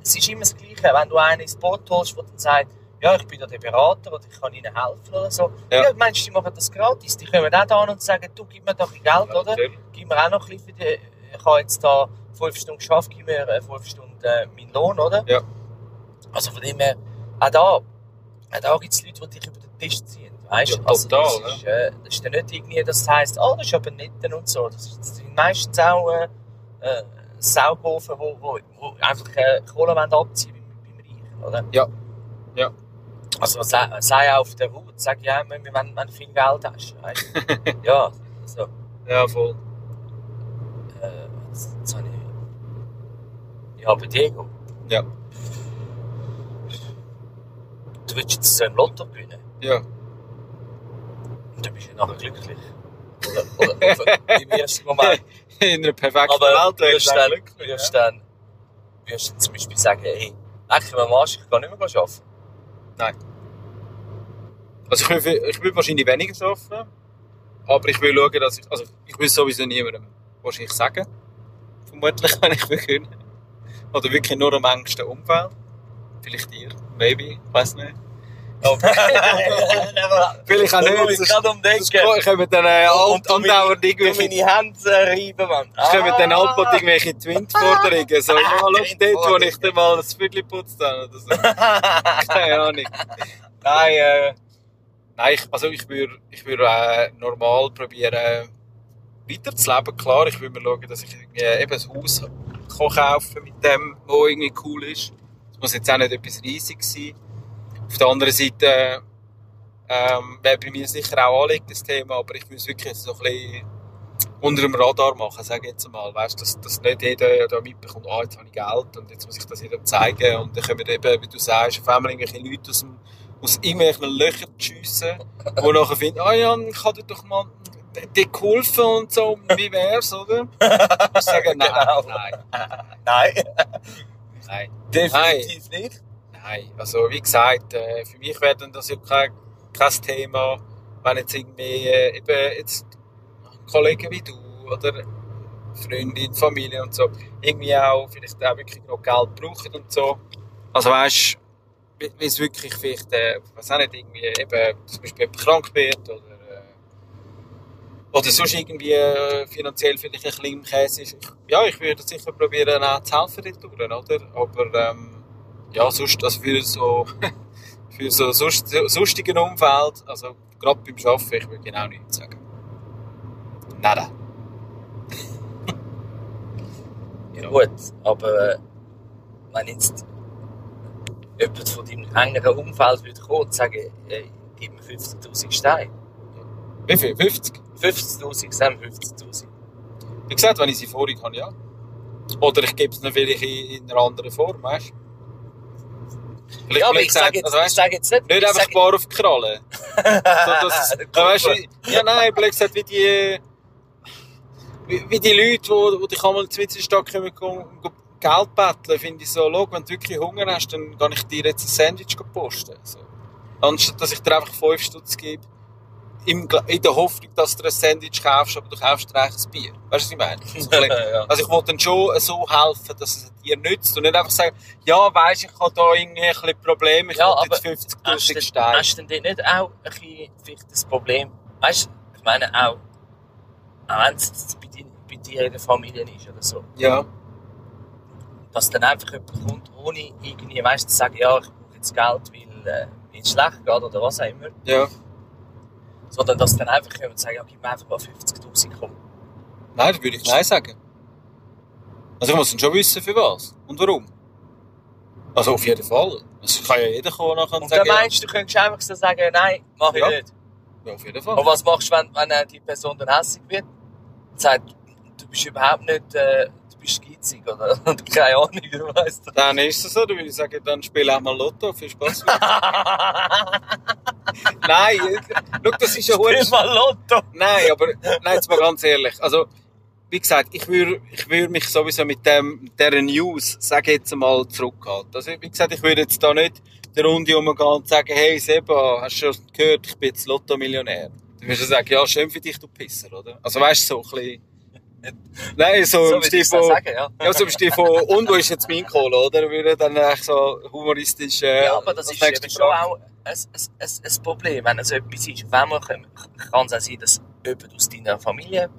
es ist immer das Gleiche, wenn du einen ins Boot holst, der dann sagt, ja, ich bin da der Berater oder ich kann ihnen helfen oder so. Ja. Ja, meinst du, die machen das gratis? Die kommen auch da an und sagen, du, gib mir doch ein Geld, oder? natürlich. Gib mir auch noch ein bisschen für die, ich habe jetzt da fünf Stunden geschafft, gib mir äh, fünf Stunden äh, meinen Lohn, oder? Ja. Also von dem her, auch da, auch da gibt es Leute, die dich über den Tisch ziehen. Weißt? Ja, also, das, ist, äh, das ist dann nicht irgendwie, dass es heisst, oh, das ist aber nett und so. Das, ist- das sind meistens auch äh, Saugofen, die wo, wo, wo einfach äh, Kohle abziehen beim, beim Reichen, oder? Ja. Ja. Also sei, sei auf der Haut, sag ja, wenn, wenn, wenn du viel Geld hast. Ja, so. Ja, voll. Äh, jetzt, jetzt habe ich Aber Diego, Ja. du willst jetzt so ein Lotto gewinnen Ja. und dann bist du nachher glücklich. Oder, oder, oder im ersten Moment. In einer perfekten Aber Welt wirst dann dann, glücklich. wirst dann wirst du zum Beispiel sagen, hey, leck mir am Arsch, ich kann nicht mehr arbeiten. Nein. Also ich will, ich will wahrscheinlich weniger arbeiten, aber ich will schauen, dass ich, also ich will sowieso niemandem wahrscheinlich sagen, vermutlich, wenn ich will können. Oder wirklich nur am engsten Umfeld. Vielleicht dir, maybe, ich weiß nicht. Vielleicht auch nicht. Ich kann um sonst denken. kommen dann äh, du andauernd irgendwelche, meine Hände äh, reiben, Mann. es kommen dann andauernd irgendwelche Twint-Forderungen. So, ja, schau dort, wo ich dir mal das Viertel putzt habe oder so. Keine Ahnung. Nein, äh, nein, ich, also ich würde ich würd, äh, normal probieren, weiterzuleben. Klar, ich würde mir schauen, dass ich irgendwie eben ein Haus kann kaufen mit dem, was irgendwie cool ist. Es muss jetzt auch nicht etwas riesig sein. Auf der anderen Seite ähm, wäre bei mir sicher auch anliegend das Thema, aber ich muss wirklich so ein bisschen unter dem Radar machen, sage ich jetzt mal. Weißt, dass, dass nicht jeder da mitbekommt, ah, jetzt habe ich Geld und jetzt muss ich das jedem zeigen. Und dann kommen eben, wie du sagst, auf einmal irgendwelche Leute aus, dem, aus irgendwelchen Löchern schiessen, die nachher finden, ah ja, ich habe dir doch mal dir geholfen und so, wie wär's, oder? Ich sage, nein, Genau. nein, Nein, nein. definitiv nicht. Nein, also wie gesagt, äh, für mich wäre das ja kein, kein Thema, wenn jetzt irgendwie äh, eben jetzt Kollegen wie du oder Freundin, Familie und so irgendwie auch vielleicht auch wirklich noch Geld brauchen und so. Also weißt du, wie es wirklich vielleicht, äh, weiß auch nicht, irgendwie eben zum Beispiel krank wird oder äh, oder sonst irgendwie äh, finanziell vielleicht ein bisschen im Käse ist. Ich, ja, ich würde sicher probieren, auch zu helfen oder? Aber ähm, ja, sonst, also für so, für so sonst, sonstigen Umfeld, also gerade beim Arbeiten, ich würde genau nichts sagen. Nada. Ja gut, aber äh, wenn jetzt jemand von deinem engeren Umfeld würde kommen und sagen, hey, gib mir 50'000 Steine. Wie viel? 50? 50'000, sagen wir 50'000. Wie gesagt, wenn ich sie vorig habe, ja. Oder ich gebe es vielleicht in, in einer anderen Form, weißt du? Ja, aber ich sage jetzt, also, sage jetzt nicht... nicht ich einfach bar auf die Kralle. so, das, Gut. ja, weißt, ja, nein, blöd gesagt, wie die, wie, wie die Leute, die, die dich einmal in die Stadt kommen, Geld betteln, finde ich so, schau, wenn du wirklich Hunger hast, dann kann ich dir jetzt ein Sandwich posten. So. Anstatt, dass ich dir einfach 5 Stutz gebe, in der Hoffnung, dass du ein Sandwich kaufst, aber du kaufst dir eigentlich ein Bier. Weißt du, was ich meine? Ja. also ich wollte dann schon so helfen, dass es dir nützt und nicht einfach sagen, ja, weisst ich habe da irgendwie ein bisschen Probleme, ich Ja, will jetzt aber 50'000 Hast Steine. hast du denn nicht auch ein bisschen vielleicht das Problem, weißt du, ich meine auch, auch wenn es bei dir, bei dir in der Familie ist oder so, Ja. dass dann einfach jemand kommt, ohne irgendwie, weißt zu sagen, ja, ich brauche jetzt Geld, weil äh, mir schlecht geht oder was auch immer, Ja. Sondern dass dann einfach jemand sagt, ja, gib mir einfach mal 50'000 komm. Nein, da würde ich Nein sagen. Also ich muss dann schon wissen, für was und warum. Also auf jeden Fall. Es kann ja jeder kommen nachher und, Und sagen, dann meinst du, du könntest einfach so sagen, nein, mach ich Ja. nicht. ja, auf jeden Fall. Und was machst du, wenn, wenn die Person dann hässlich wird? Und sagt, du bist überhaupt nicht, äh, bist geizig oder, keine Ahnung, du weißt. Dann ist es so, dann würde ich sagen, dann spiel auch mal Lotto, viel Spaß. Nein, schau, das ist ja Spiel verdammt- mal Lotto. Nein, aber nein, jetzt mal ganz ehrlich. Also, wie gesagt, ich würde ich würd mich sowieso mit dem, dieser News, sage ich jetzt mal, zurückhalten. Also, wie gesagt, ich würde jetzt da nicht der Runde umgehen und sagen, hey Seba, hast du schon gehört, ich bin jetzt Lotto-Millionär. Du würdest du sagen, ja, schön für dich, du Pisser, oder? Also, weißt du, so ein bisschen... Nein, so, So im Stil von... sagen, ja. Ja, so im Stil von, und wo ist jetzt mein Kohle, oder? Würde dann echt so humoristisch... Äh, Ja, aber das ist eben schon auch ein, ein, ein, Problem, wenn es etwas ist. Einmal kann kann es auch sein, dass jemand aus deiner Familie...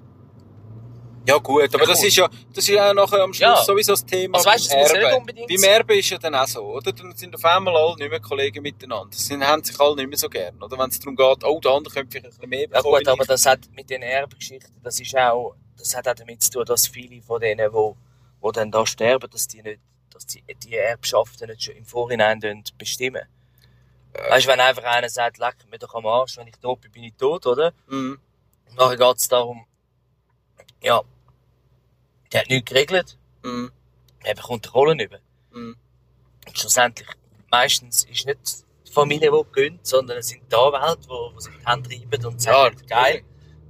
Ja gut, aber das Cool. ist ja, das ist ja nachher am Schluss Ja. sowieso das Thema Also weißt ja Erben. nicht unbedingt Beim. Erben ist ja dann auch so, oder? Dann sind auf einmal alle nicht mehr Kollegen miteinander. Sie haben sich alle nicht mehr so gern, oder? Wenn es darum geht, oh, der andere könnte vielleicht ein bisschen mehr Ja bekommen. gut, wie aber das hat mit den Erbengeschichten, das ist auch, das hat auch damit zu tun, dass viele von denen, wo, wo dann da sterben, dass die nicht, dass die, die Erbschaften nicht schon im Vorhinein bestimmen. Weißt du, wenn einfach einer sagt, leck mir doch am Arsch, wenn ich tot bin, bin ich tot, oder? Mhm. Und nachher geht es darum, ja, der hat nichts geregelt. Mhm. er bekommt Rollen über. Mhm. Und schlussendlich, meistens ist nicht die Familie, die gönnt, sondern es sind die Anwälte, die, die sich die Hände reiben und sagen, geil,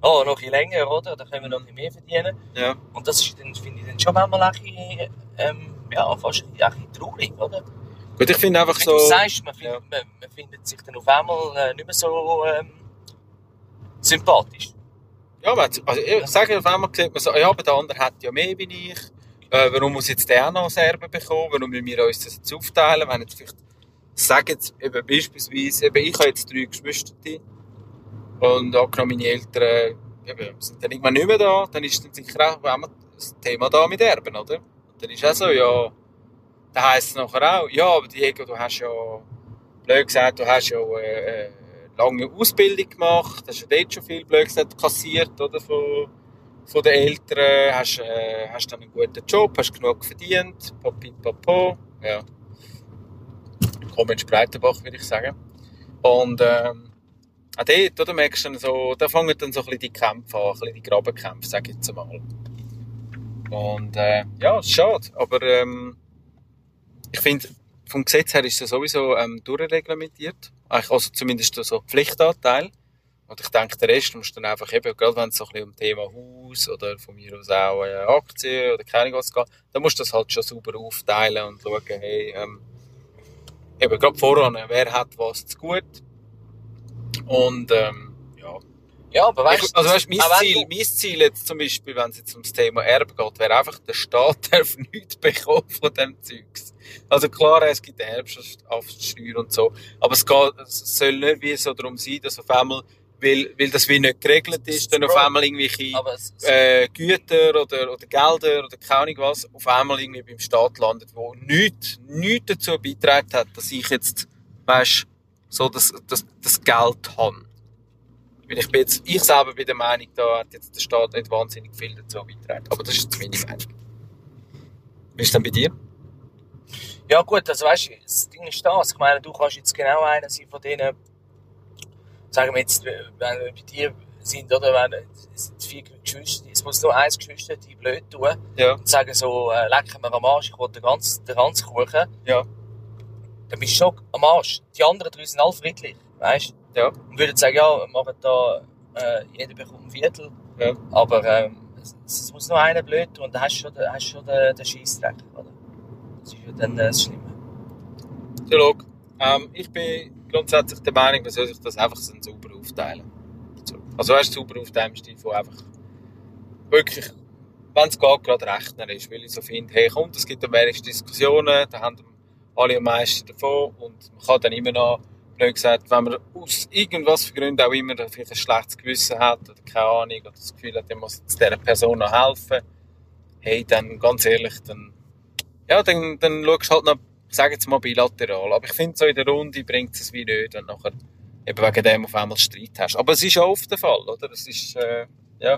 oh, noch ein bisschen länger, oder? Da können wir noch ein bisschen mehr verdienen. Ja. Und das ist dann, finde ich, dann schon manchmal ein bisschen, ähm, ja, fast ein bisschen, traurig, oder? Gut, ich finde einfach Wie so. du sagst, man, findet, ja. man, man findet sich dann auf einmal äh, nicht mehr so ähm, sympathisch. Ja, man hat- also ich sage auf einmal sieht man so, ja, aber der andere hat ja mehr wie ich. Äh, warum muss jetzt der auch noch Serben bekommen? Warum müssen wir uns das jetzt aufteilen? Wenn jetzt vielleicht, ich sage jetzt eben beispielsweise, eben ich habe jetzt drei Geschwister und angenommen meine Eltern eben, sind dann irgendwann nicht mehr da, dann ist dann sicher auch einmal das Thema da mit Erben, oder? Und dann ist auch so, ja, dann heisst es nachher auch, ja, aber Diego, du hast ja, blöd gesagt, du hast ja äh, äh, lange Ausbildung gemacht, hast dort schon viel, blöd gesagt, kassiert, oder, von, von den Eltern, hast, äh, hast dann einen guten Job, hast genug verdient, papi, papo, ja. Komm ins Breitenbach, würde ich sagen. Und, ähm, auch dort, oder, merkst du dann so, da fangen dann so ein bisschen die Kämpfe an, ein bisschen die Grabenkämpfe, sage ich jetzt einmal. Und, äh, ja, schade, aber, ähm, ich finde, vom Gesetz her ist es sowieso ähm, durchreglementiert. Eigentlich, Also zumindest so Pflichtanteil. Und ich denke, der Rest musst du dann einfach eben, gerade wenn es so ein bisschen um Thema Haus oder von mir aus auch äh, Aktien oder keine Ahnung was geht, dann musst du das halt schon sauber aufteilen und schauen, hey, ähm, eben gerade voran, wer hat was zu gut. Und ähm, ja. Ja, aber weißt Ich, also weißt, mein, Ziel, mein Ziel jetzt zum Beispiel, wenn es jetzt ums Thema Erbe geht, wäre einfach, der Staat darf nichts bekommen von dem Zeugs. Also klar, es gibt Erbschaftssteuer und so, aber es, geht, es soll nicht wie so darum sein, dass auf einmal, weil, weil das wie nicht geregelt ist, dann auf einmal irgendwelche äh, Güter oder, oder Gelder oder keine Ahnung was auf einmal irgendwie beim Staat landet, wo nichts, nichts dazu beitragen hat, dass ich jetzt, weißt, so das, das, das Geld habe. Weil ich bin jetzt, ich selber bin der Meinung, da hat jetzt der Staat nicht wahnsinnig viel dazu beitragen. Aber das ist jetzt meine Meinung. Wie ist es denn bei dir? Ja gut, also weißt du, das Ding ist das. Ich meine, du kannst jetzt genau einer sein von denen, sagen wir jetzt, wenn wir bei dir sind, oder wenn es sind vier Geschwister, es muss nur eins Geschwister die blöd tun Ja, und sagen so, äh, lecken wir am Arsch, ich will den ganzen, den ganzen Kuchen, ja, dann bist du schon am Arsch. Die anderen drei sind alle friedlich, weißt du? ja, Und würden sagen, ja, wir machen da, äh, jeder bekommt ein Viertel, ja. aber ähm, es, es muss nur einer blöd tun und dann hast du schon, den- hast schon den, den Scheissdreck, oder? Das ist ja dann das Schlimme. Ja, schau. Ähm, ich bin grundsätzlich der Meinung, man soll sich das einfach so sauber aufteilen. So. Also weißt du, sauber aufteilen Stil von einfach wirklich, wenn es gerade rechnen ist. Weil ich so finde, hey kommt, es gibt am wenigsten Diskussionen, da haben alle am meisten davon und man kann dann immer noch, blöd gesagt, wenn man aus irgendwas für Gründen auch immer vielleicht ein schlechtes Gewissen hat oder keine Ahnung oder das Gefühl hat, man muss jetzt dieser Person noch helfen, hey, dann ganz ehrlich, dann ja, dann, dann schaust du halt noch, sage jetzt mal bilateral. Aber ich finde, so in der Runde bringt es wie nicht, wenn du nachher eben wegen dem auf einmal Streit hast. Aber es ist auch oft der Fall, oder? Es ist, äh, ja,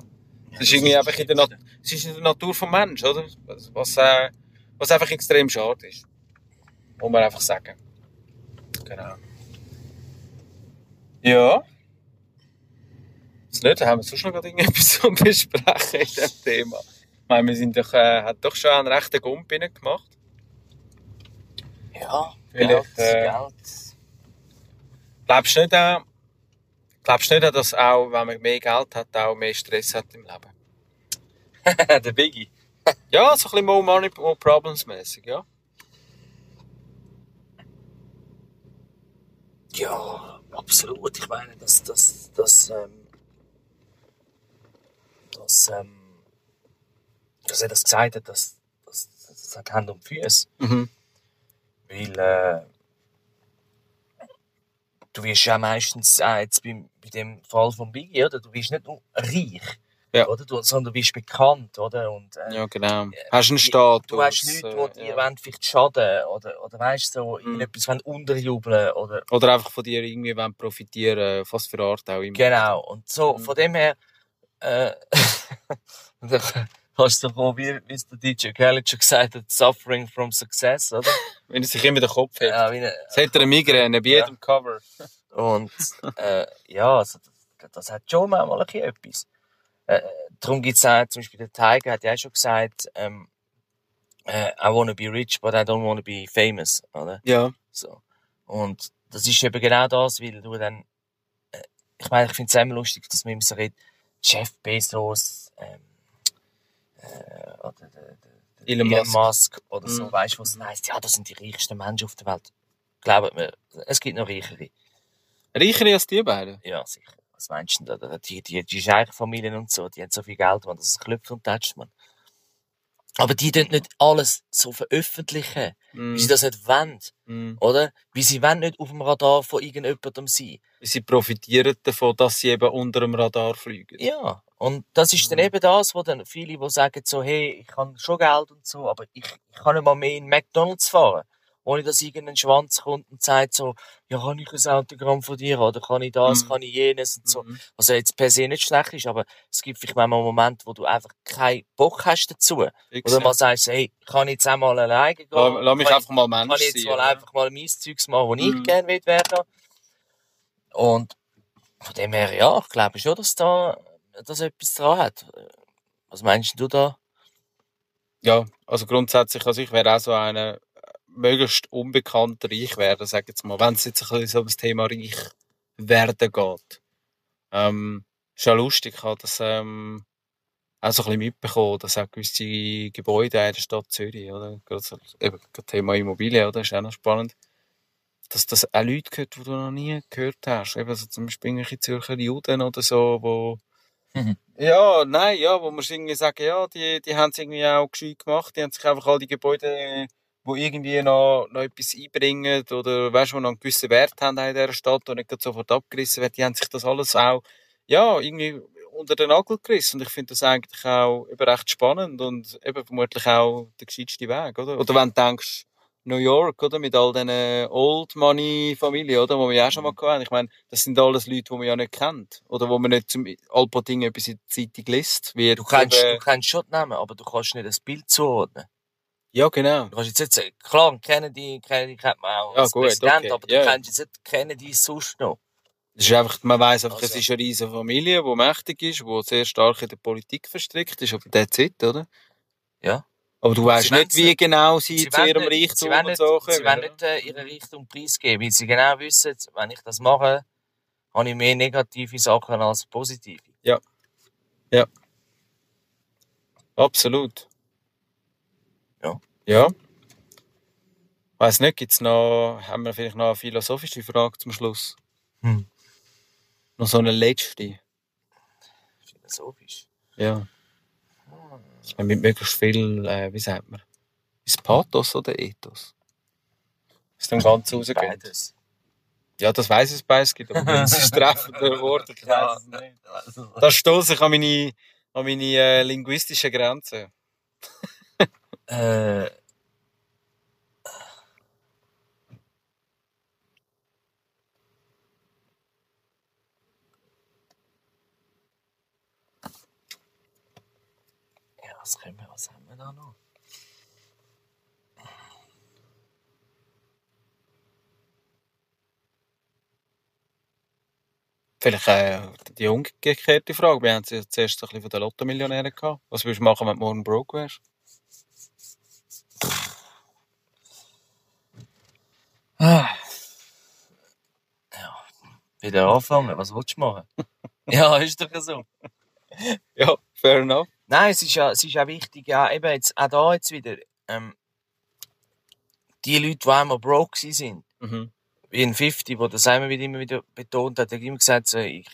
es ist irgendwie einfach in der, Nat es ist in der Natur vom Menschen, oder? Was, was, äh, was einfach extrem schade ist. Muss man einfach sagen. Genau. Ja. Das nicht, da haben wir sonst noch gerade irgendetwas zu besprechen in diesem Thema. Meine, wir sind doch, äh, hat doch schon einen rechten Gump gemacht. Ja, Vielleicht, Geld, äh, Geld. Glaubst du nicht auch, glaubst du nicht dass auch, wenn man mehr Geld hat, auch mehr Stress hat im Leben? der Biggie. Ja, so ein bisschen more money, more problems mäßig, ja. Ja, absolut. Ich meine, dass das, das, ähm, das, ähm, dass er das gesagt hat, dass das, das hat Hand und Füße. Mhm. Weil, äh, du wirst ja meistens, auch jetzt bei, bei dem Fall von Biggie, oder? Du wirst nicht nur reich, Ja. oder? Du, sondern du wirst bekannt, oder? Und, äh, Ja, genau. Hast einen Status. Du hast Leute, die äh, dir ja. wollen vielleicht schaden oder, oder weißt du, so, Mhm. irgendetwas wollen unterjubeln oder Oder einfach von dir irgendwie wollen profitieren, fast für Art auch immer. Genau, und so, Mhm. von dem her, äh, kannst du doch wie, wie es der DJ Khaled schon gesagt hat, suffering from success, oder? Wenn er sich immer den Kopf hebt. ja, eine, Jetzt hat er eine Migräne bei Ja. jedem Cover. und, äh, ja, also, das, das hat schon manchmal ein bisschen etwas. Äh, darum gibt's auch, zum Beispiel der Tiger hat ja auch schon gesagt, ähm, äh, I wanna be rich, but I don't wanna be famous, oder? Ja. So. Und das ist eben genau das, weil du dann, äh, ich meine, ich finde es immer lustig, dass man immer so redet, Jeff Bezos, ähm, äh, oder der, der, der Elon Elon Musk. Musk oder so, Mhm. weißt du, was heisst, ja, das sind die reichsten Menschen auf der Welt. Glaubt mir, es gibt noch reichere. Reichere als die beiden. Ja, sicher. Was meinst du denn? Die, die, die Scheich-Familien und so, die haben so viel Geld, man, dass es klopft und tätscht, man. Aber die tun nicht alles so veröffentlichen, Mhm. wie sie das nicht wollen, Mhm. oder? Wie sie wollen nicht auf dem Radar von irgendjemandem sein. Sie profitieren davon, dass sie eben unter dem Radar fliegen. Ja. Und das ist dann Mhm. eben das, wo dann viele, die sagen so, hey, ich habe schon Geld und so, aber ich, ich kann nicht mal mehr in McDonalds fahren. Ohne dass irgendein Schwanz kommt und sagt so, ja, kann ich ein Autogramm von dir oder kann ich das, Mhm. kann ich jenes und so. Mhm. Was ja jetzt per se nicht schlecht ist, aber es gibt vielleicht manchmal Momente, wo du einfach keinen Bock hast dazu. Fix, Oder ja. mal sagst, hey, kann ich jetzt einmal alleine gehen? Lass, lass mich einfach mal ich, Mensch kann ich jetzt sein. mal oder? einfach mal mein Zeugs machen, wo Mhm. ich gerne will werden. Und von dem her, ja, ich glaube schon, dass da, dass etwas dran hat. Was meinst du da? Ja, also grundsätzlich, also ich wäre auch so einer, möglichst unbekannt reich werden, sag jetzt mal, wenn es jetzt ein bisschen um das Thema reich werden geht. Ähm, ist ja lustig, ich habe das ähm, auch so ein bisschen mitbekommen, dass auch gewisse Gebäude in der Stadt Zürich, oder? Gerade so, eben, das Thema Immobilien, oder? Ist auch noch spannend. Dass das auch Leute gehört, die du noch nie gehört hast. Eben so zum Beispiel irgendwelche Zürcher Juden oder so, wo Mhm. ja, nein, ja, wo man irgendwie sagen, ja, die, die haben es irgendwie auch gescheit gemacht. Die haben sich einfach all die Gebäude, wo irgendwie noch, noch etwas einbringen oder, weißt du, wo noch einen gewissen Wert haben in dieser Stadt und nicht sofort abgerissen werden, die haben sich das alles auch, ja, irgendwie unter den Nagel gerissen. Und ich finde das eigentlich auch eben recht spannend und eben vermutlich auch der gescheitste Weg, oder? Oder wenn du denkst, New York, oder? Mit all diesen Old Money Familien, oder? Wo wir ja auch schon mal hatten. Ich meine, das sind alles Leute, die man ja nicht kennt. Oder wo man nicht zum Alpoding etwas in der Zeitung liest. Wie Du kennst, eben- du kennst schon die Namen, aber du kannst nicht das Bild zuordnen. Ja, genau. Du kannst jetzt nicht sagen, klar, Kennedy, Kennedy kennt man auch Ja, als gut, Präsident, okay, aber du ja. kennst jetzt nicht Kennedy sonst noch. Es ist einfach, man weiss einfach, Also- es ist eine riesige Familie, die mächtig ist, die sehr stark in der Politik verstrickt ist, aber that's it, oder? Ja. Aber du weißt sie nicht, wie genau sie, zu wollen ihrem nicht- Reichtum sie und nicht, so kommen. Sie wollen nicht äh, ihren Reichtum preisgeben, weil sie genau wissen, wenn ich das mache, habe ich mehr negative Sachen als positive. Absolut. Ja. Ja. Weiss nicht, gibt's noch, haben wir vielleicht noch eine philosophische Frage zum Schluss? Hm. Noch so eine letzte. Philosophisch. Ja. Ich meine, mit möglichst viel, äh, wie sagt man? Ist Pathos oder Ethos? Ist dann ganz rausgeht. Beides. Ja, das weiss ich beides gibt, aber das ist treffende Wort. Ich weiss es nicht. Da stoße ich an meine, an meine äh, linguistischen Grenzen. Äh, was, können wir, was haben wir da noch? Vielleicht äh, die umgekehrte Frage. Wir haben ja zuerst ein bisschen von den Lotto-Millionären gehabt. Was würdest du machen, wenn du morgen broke wärst? Ah. Ja, wieder anfangen. Was willst du machen? ja, ist doch so. Ja, fair enough. Nein, es ist ja, es ist ja wichtig, ja, eben jetzt, auch da jetzt wieder, ähm, die Leute, die einmal broke sind, Mhm. wie ein 50, wo das einmal wieder immer wieder betont hat, der hat immer gesagt, so, ich,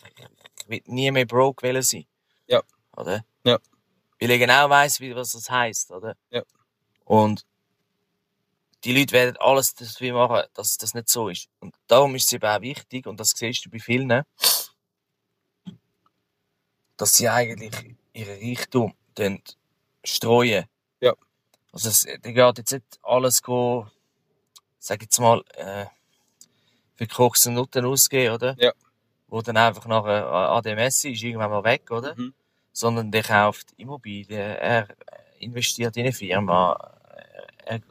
ich will nie mehr broke wollen sein. Ja. Oder? Ja. Weil ich genau weiss, wie, was das heisst, oder? Ja. Und die Leute werden alles dafür machen, dass das nicht so ist. Und darum ist es eben auch wichtig, und das siehst du bei vielen, dass sie eigentlich ihren Reichtum dann streuen. Ja. Also es, geht jetzt nicht alles go, sag jetzt mal, äh, für Koks und Nutten ausgeben, oder? Ja. Wo dann einfach nachher an dem Messi ist irgendwann mal weg, oder? Mhm. Sondern der kauft Immobilien, er investiert in eine Firma, er,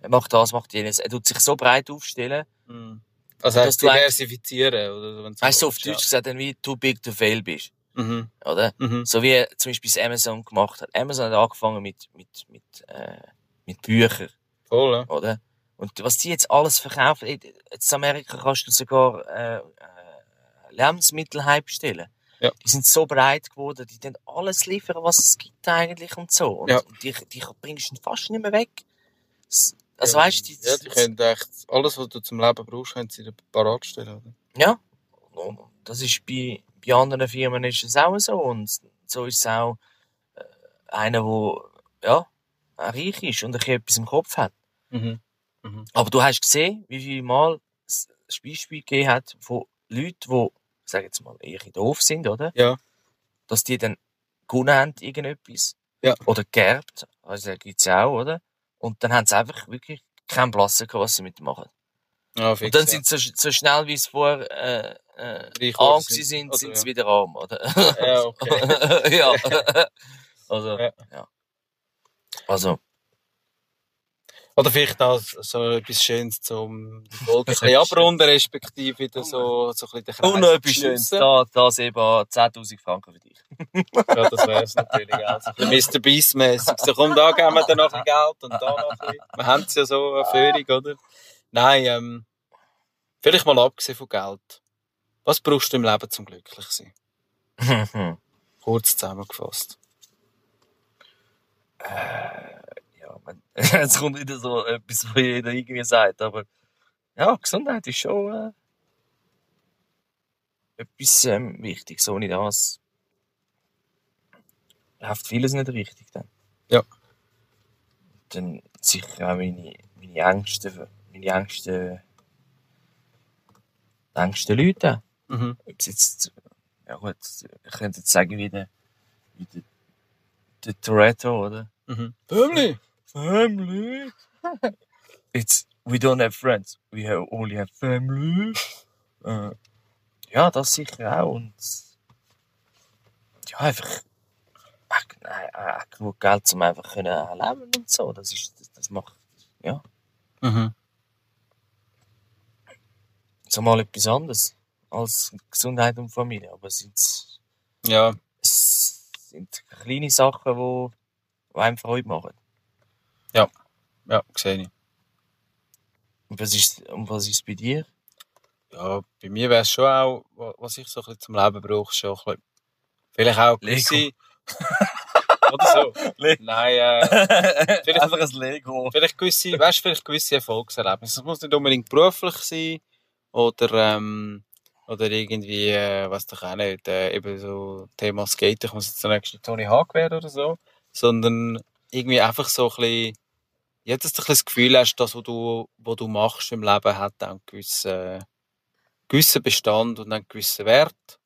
er macht das, macht jenes. Er tut sich so breit aufstellen, Mhm. Also heißt diversifizieren, oder? weißt du, auf Deutsch gesagt, dann wie too big to fail bist. Mhm. oder? Mhm. So wie zum Beispiel das Amazon gemacht hat. Amazon hat angefangen mit, mit, mit, äh, mit Büchern, Voll, ja. oder? Und was die jetzt alles verkaufen, in Amerika kannst du sogar äh, äh, Lebensmittel heimstellen. Ja. Die sind so breit geworden, die dann alles liefern, was es gibt eigentlich und so. Und, Ja. und die, die bringst du fast nicht mehr weg. Also ja, weißt du, die, Ja, die können echt, alles, was du zum Leben brauchst, können sie dir parat stellen, oder? Ja, das ist bei, bei anderen Firmen ist es auch so. Und so ist es auch äh, einer, der ja, reich ist und ein etwas im Kopf hat. Mhm. Aber du hast gesehen, wie viel Mal es ein Beispiel gegeben hat von Leuten, die, sag jetzt mal, eher doof sind, oder? Ja. Dass die dann gewonnen haben, irgendetwas. Ja. Oder geerbt. Also, gibt's ja auch, oder? Und dann haben sie einfach wirklich keinen Blassen gehabt, was sie mitmachen. Ja, Und dann sind sie so, so schnell, wie es vorher äh, äh, arm sind, sind, sind sie wieder arm, oder? Ja, okay. ja. also, Ja. ja. Also, Oder vielleicht auch so etwas Schönes zum die Folge ein bisschen abrunden, respektive wieder so, so ein bisschen den Kreis und noch etwas. Schönes. Da, das eben 10.000 Franken für dich. Ja, das wär's natürlich auch. So ein bisschen Mr. Beast-mässig. So, komm, da geben wir dann noch ein Geld und da noch ein bisschen. Wir haben es ja so, eine Führung, oder? Nein, ähm, vielleicht mal abgesehen von Geld. Was brauchst du im Leben zum glücklich sein? Kurz zusammengefasst. ja, man, jetzt kommt wieder so etwas, was jeder irgendwie sagt, aber ja, Gesundheit ist schon äh, etwas ähm, Wichtiges. Ohne das läuft vieles nicht richtig dann. Ja. Dann sicher auch meine, meine Ängste, meine Ängste, die Ängste Leute. Mhm. Ob es jetzt, ja gut, ich könnte jetzt sagen, wie der, wie der, der Toretto, oder? Mhm. Family! Family. It's we don't have friends, we have only have family. Äh, ja, das sicher auch und ja einfach genug Geld, um einfach können leben und so. Das ist das, das macht ja Mhm. So mal etwas anderes als Gesundheit und Familie. Aber es sind Ja, es sind kleine Sachen, wo einem Freude machen. ja, sehe ich. Und was ist und was ist bei dir? Ja, bei mir wäre es schon auch, wa- was ich so ein bisschen zum Leben brauche, schon ein bisschen, vielleicht auch gewisse... Oder so. Nein, äh, Vielleicht- Einfach ein Lego. vielleicht gewisse, weißt, du, vielleicht gewisse Erfolgserlebnisse. Es muss nicht unbedingt beruflich sein oder, ähm, oder irgendwie, äh, was doch auch nicht, äh, eben so Thema Skate, ich muss jetzt der nächste Tony Hawk werden oder so, sondern irgendwie einfach so ein bisschen, ja, dass du ein bisschen das Gefühl hast, das, was du, was du machst im Leben, hat auch einen gewissen, gewissen Bestand und einen gewissen Wert.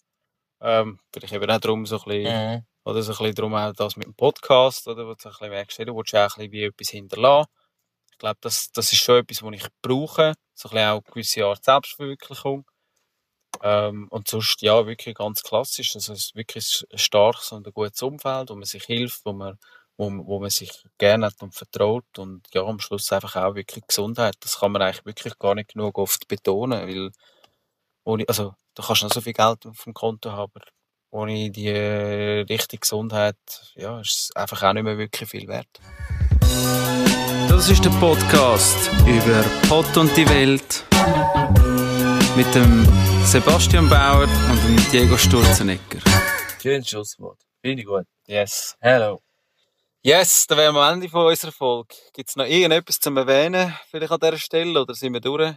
Ähm, vielleicht eben auch darum so ein bisschen, Mhm. oder so ein bisschen darum auch das mit dem Podcast, oder, wo du so ein bisschen merkst, du willst auch ein bisschen wie etwas hinterlassen. Ich glaube, das, das ist schon etwas, was ich brauche. So ein bisschen auch gewisse Art Selbstverwirklichung. Ähm, und sonst, ja, wirklich ganz klassisch. Also, es ist wirklich ein starkes und ein gutes Umfeld, wo man sich hilft, wo man, wo, wo man sich gerne hat und vertraut. Und ja, am Schluss einfach auch wirklich Gesundheit. Das kann man eigentlich wirklich gar nicht genug oft betonen, weil, ohne, also, du kannst noch so viel Geld auf dem Konto haben, aber ohne die äh, richtige Gesundheit, ja, ist es einfach auch nicht mehr wirklich viel wert. Das ist der Podcast über Pott und die Welt mit dem Sebastian Bauer und dem Diego Sturzenegger. Schönes Schlusswort. Finde ich gut. Yes. Hello. Yes, dann wären wir am Ende von unserer Folge. Gibt es noch irgendetwas zum Erwähnen, vielleicht an dieser Stelle, oder sind wir durch?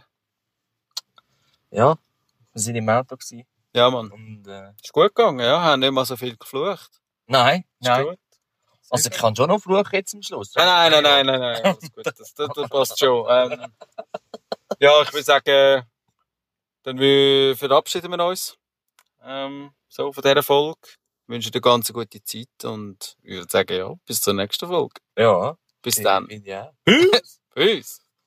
Ja, wir sind im Auto gewesen Ja, Mann. und äh, Ist gut gegangen, ja, haben nicht mal so viel geflucht. nein, Ist nein. gut. Also ich kann schon noch fluchen jetzt am Schluss. Nein, nein, nein, nein, nein, alles gut, das, das, das passt schon. Ähm, ja, ich würde sagen, dann verabschieden wir uns ähm, so von dieser Folge. Ich wünsche dir eine ganz gute Zeit und ich würde sagen, ja, bis zur nächsten Folge. Ja. Bis dann. Ich auch. Peace.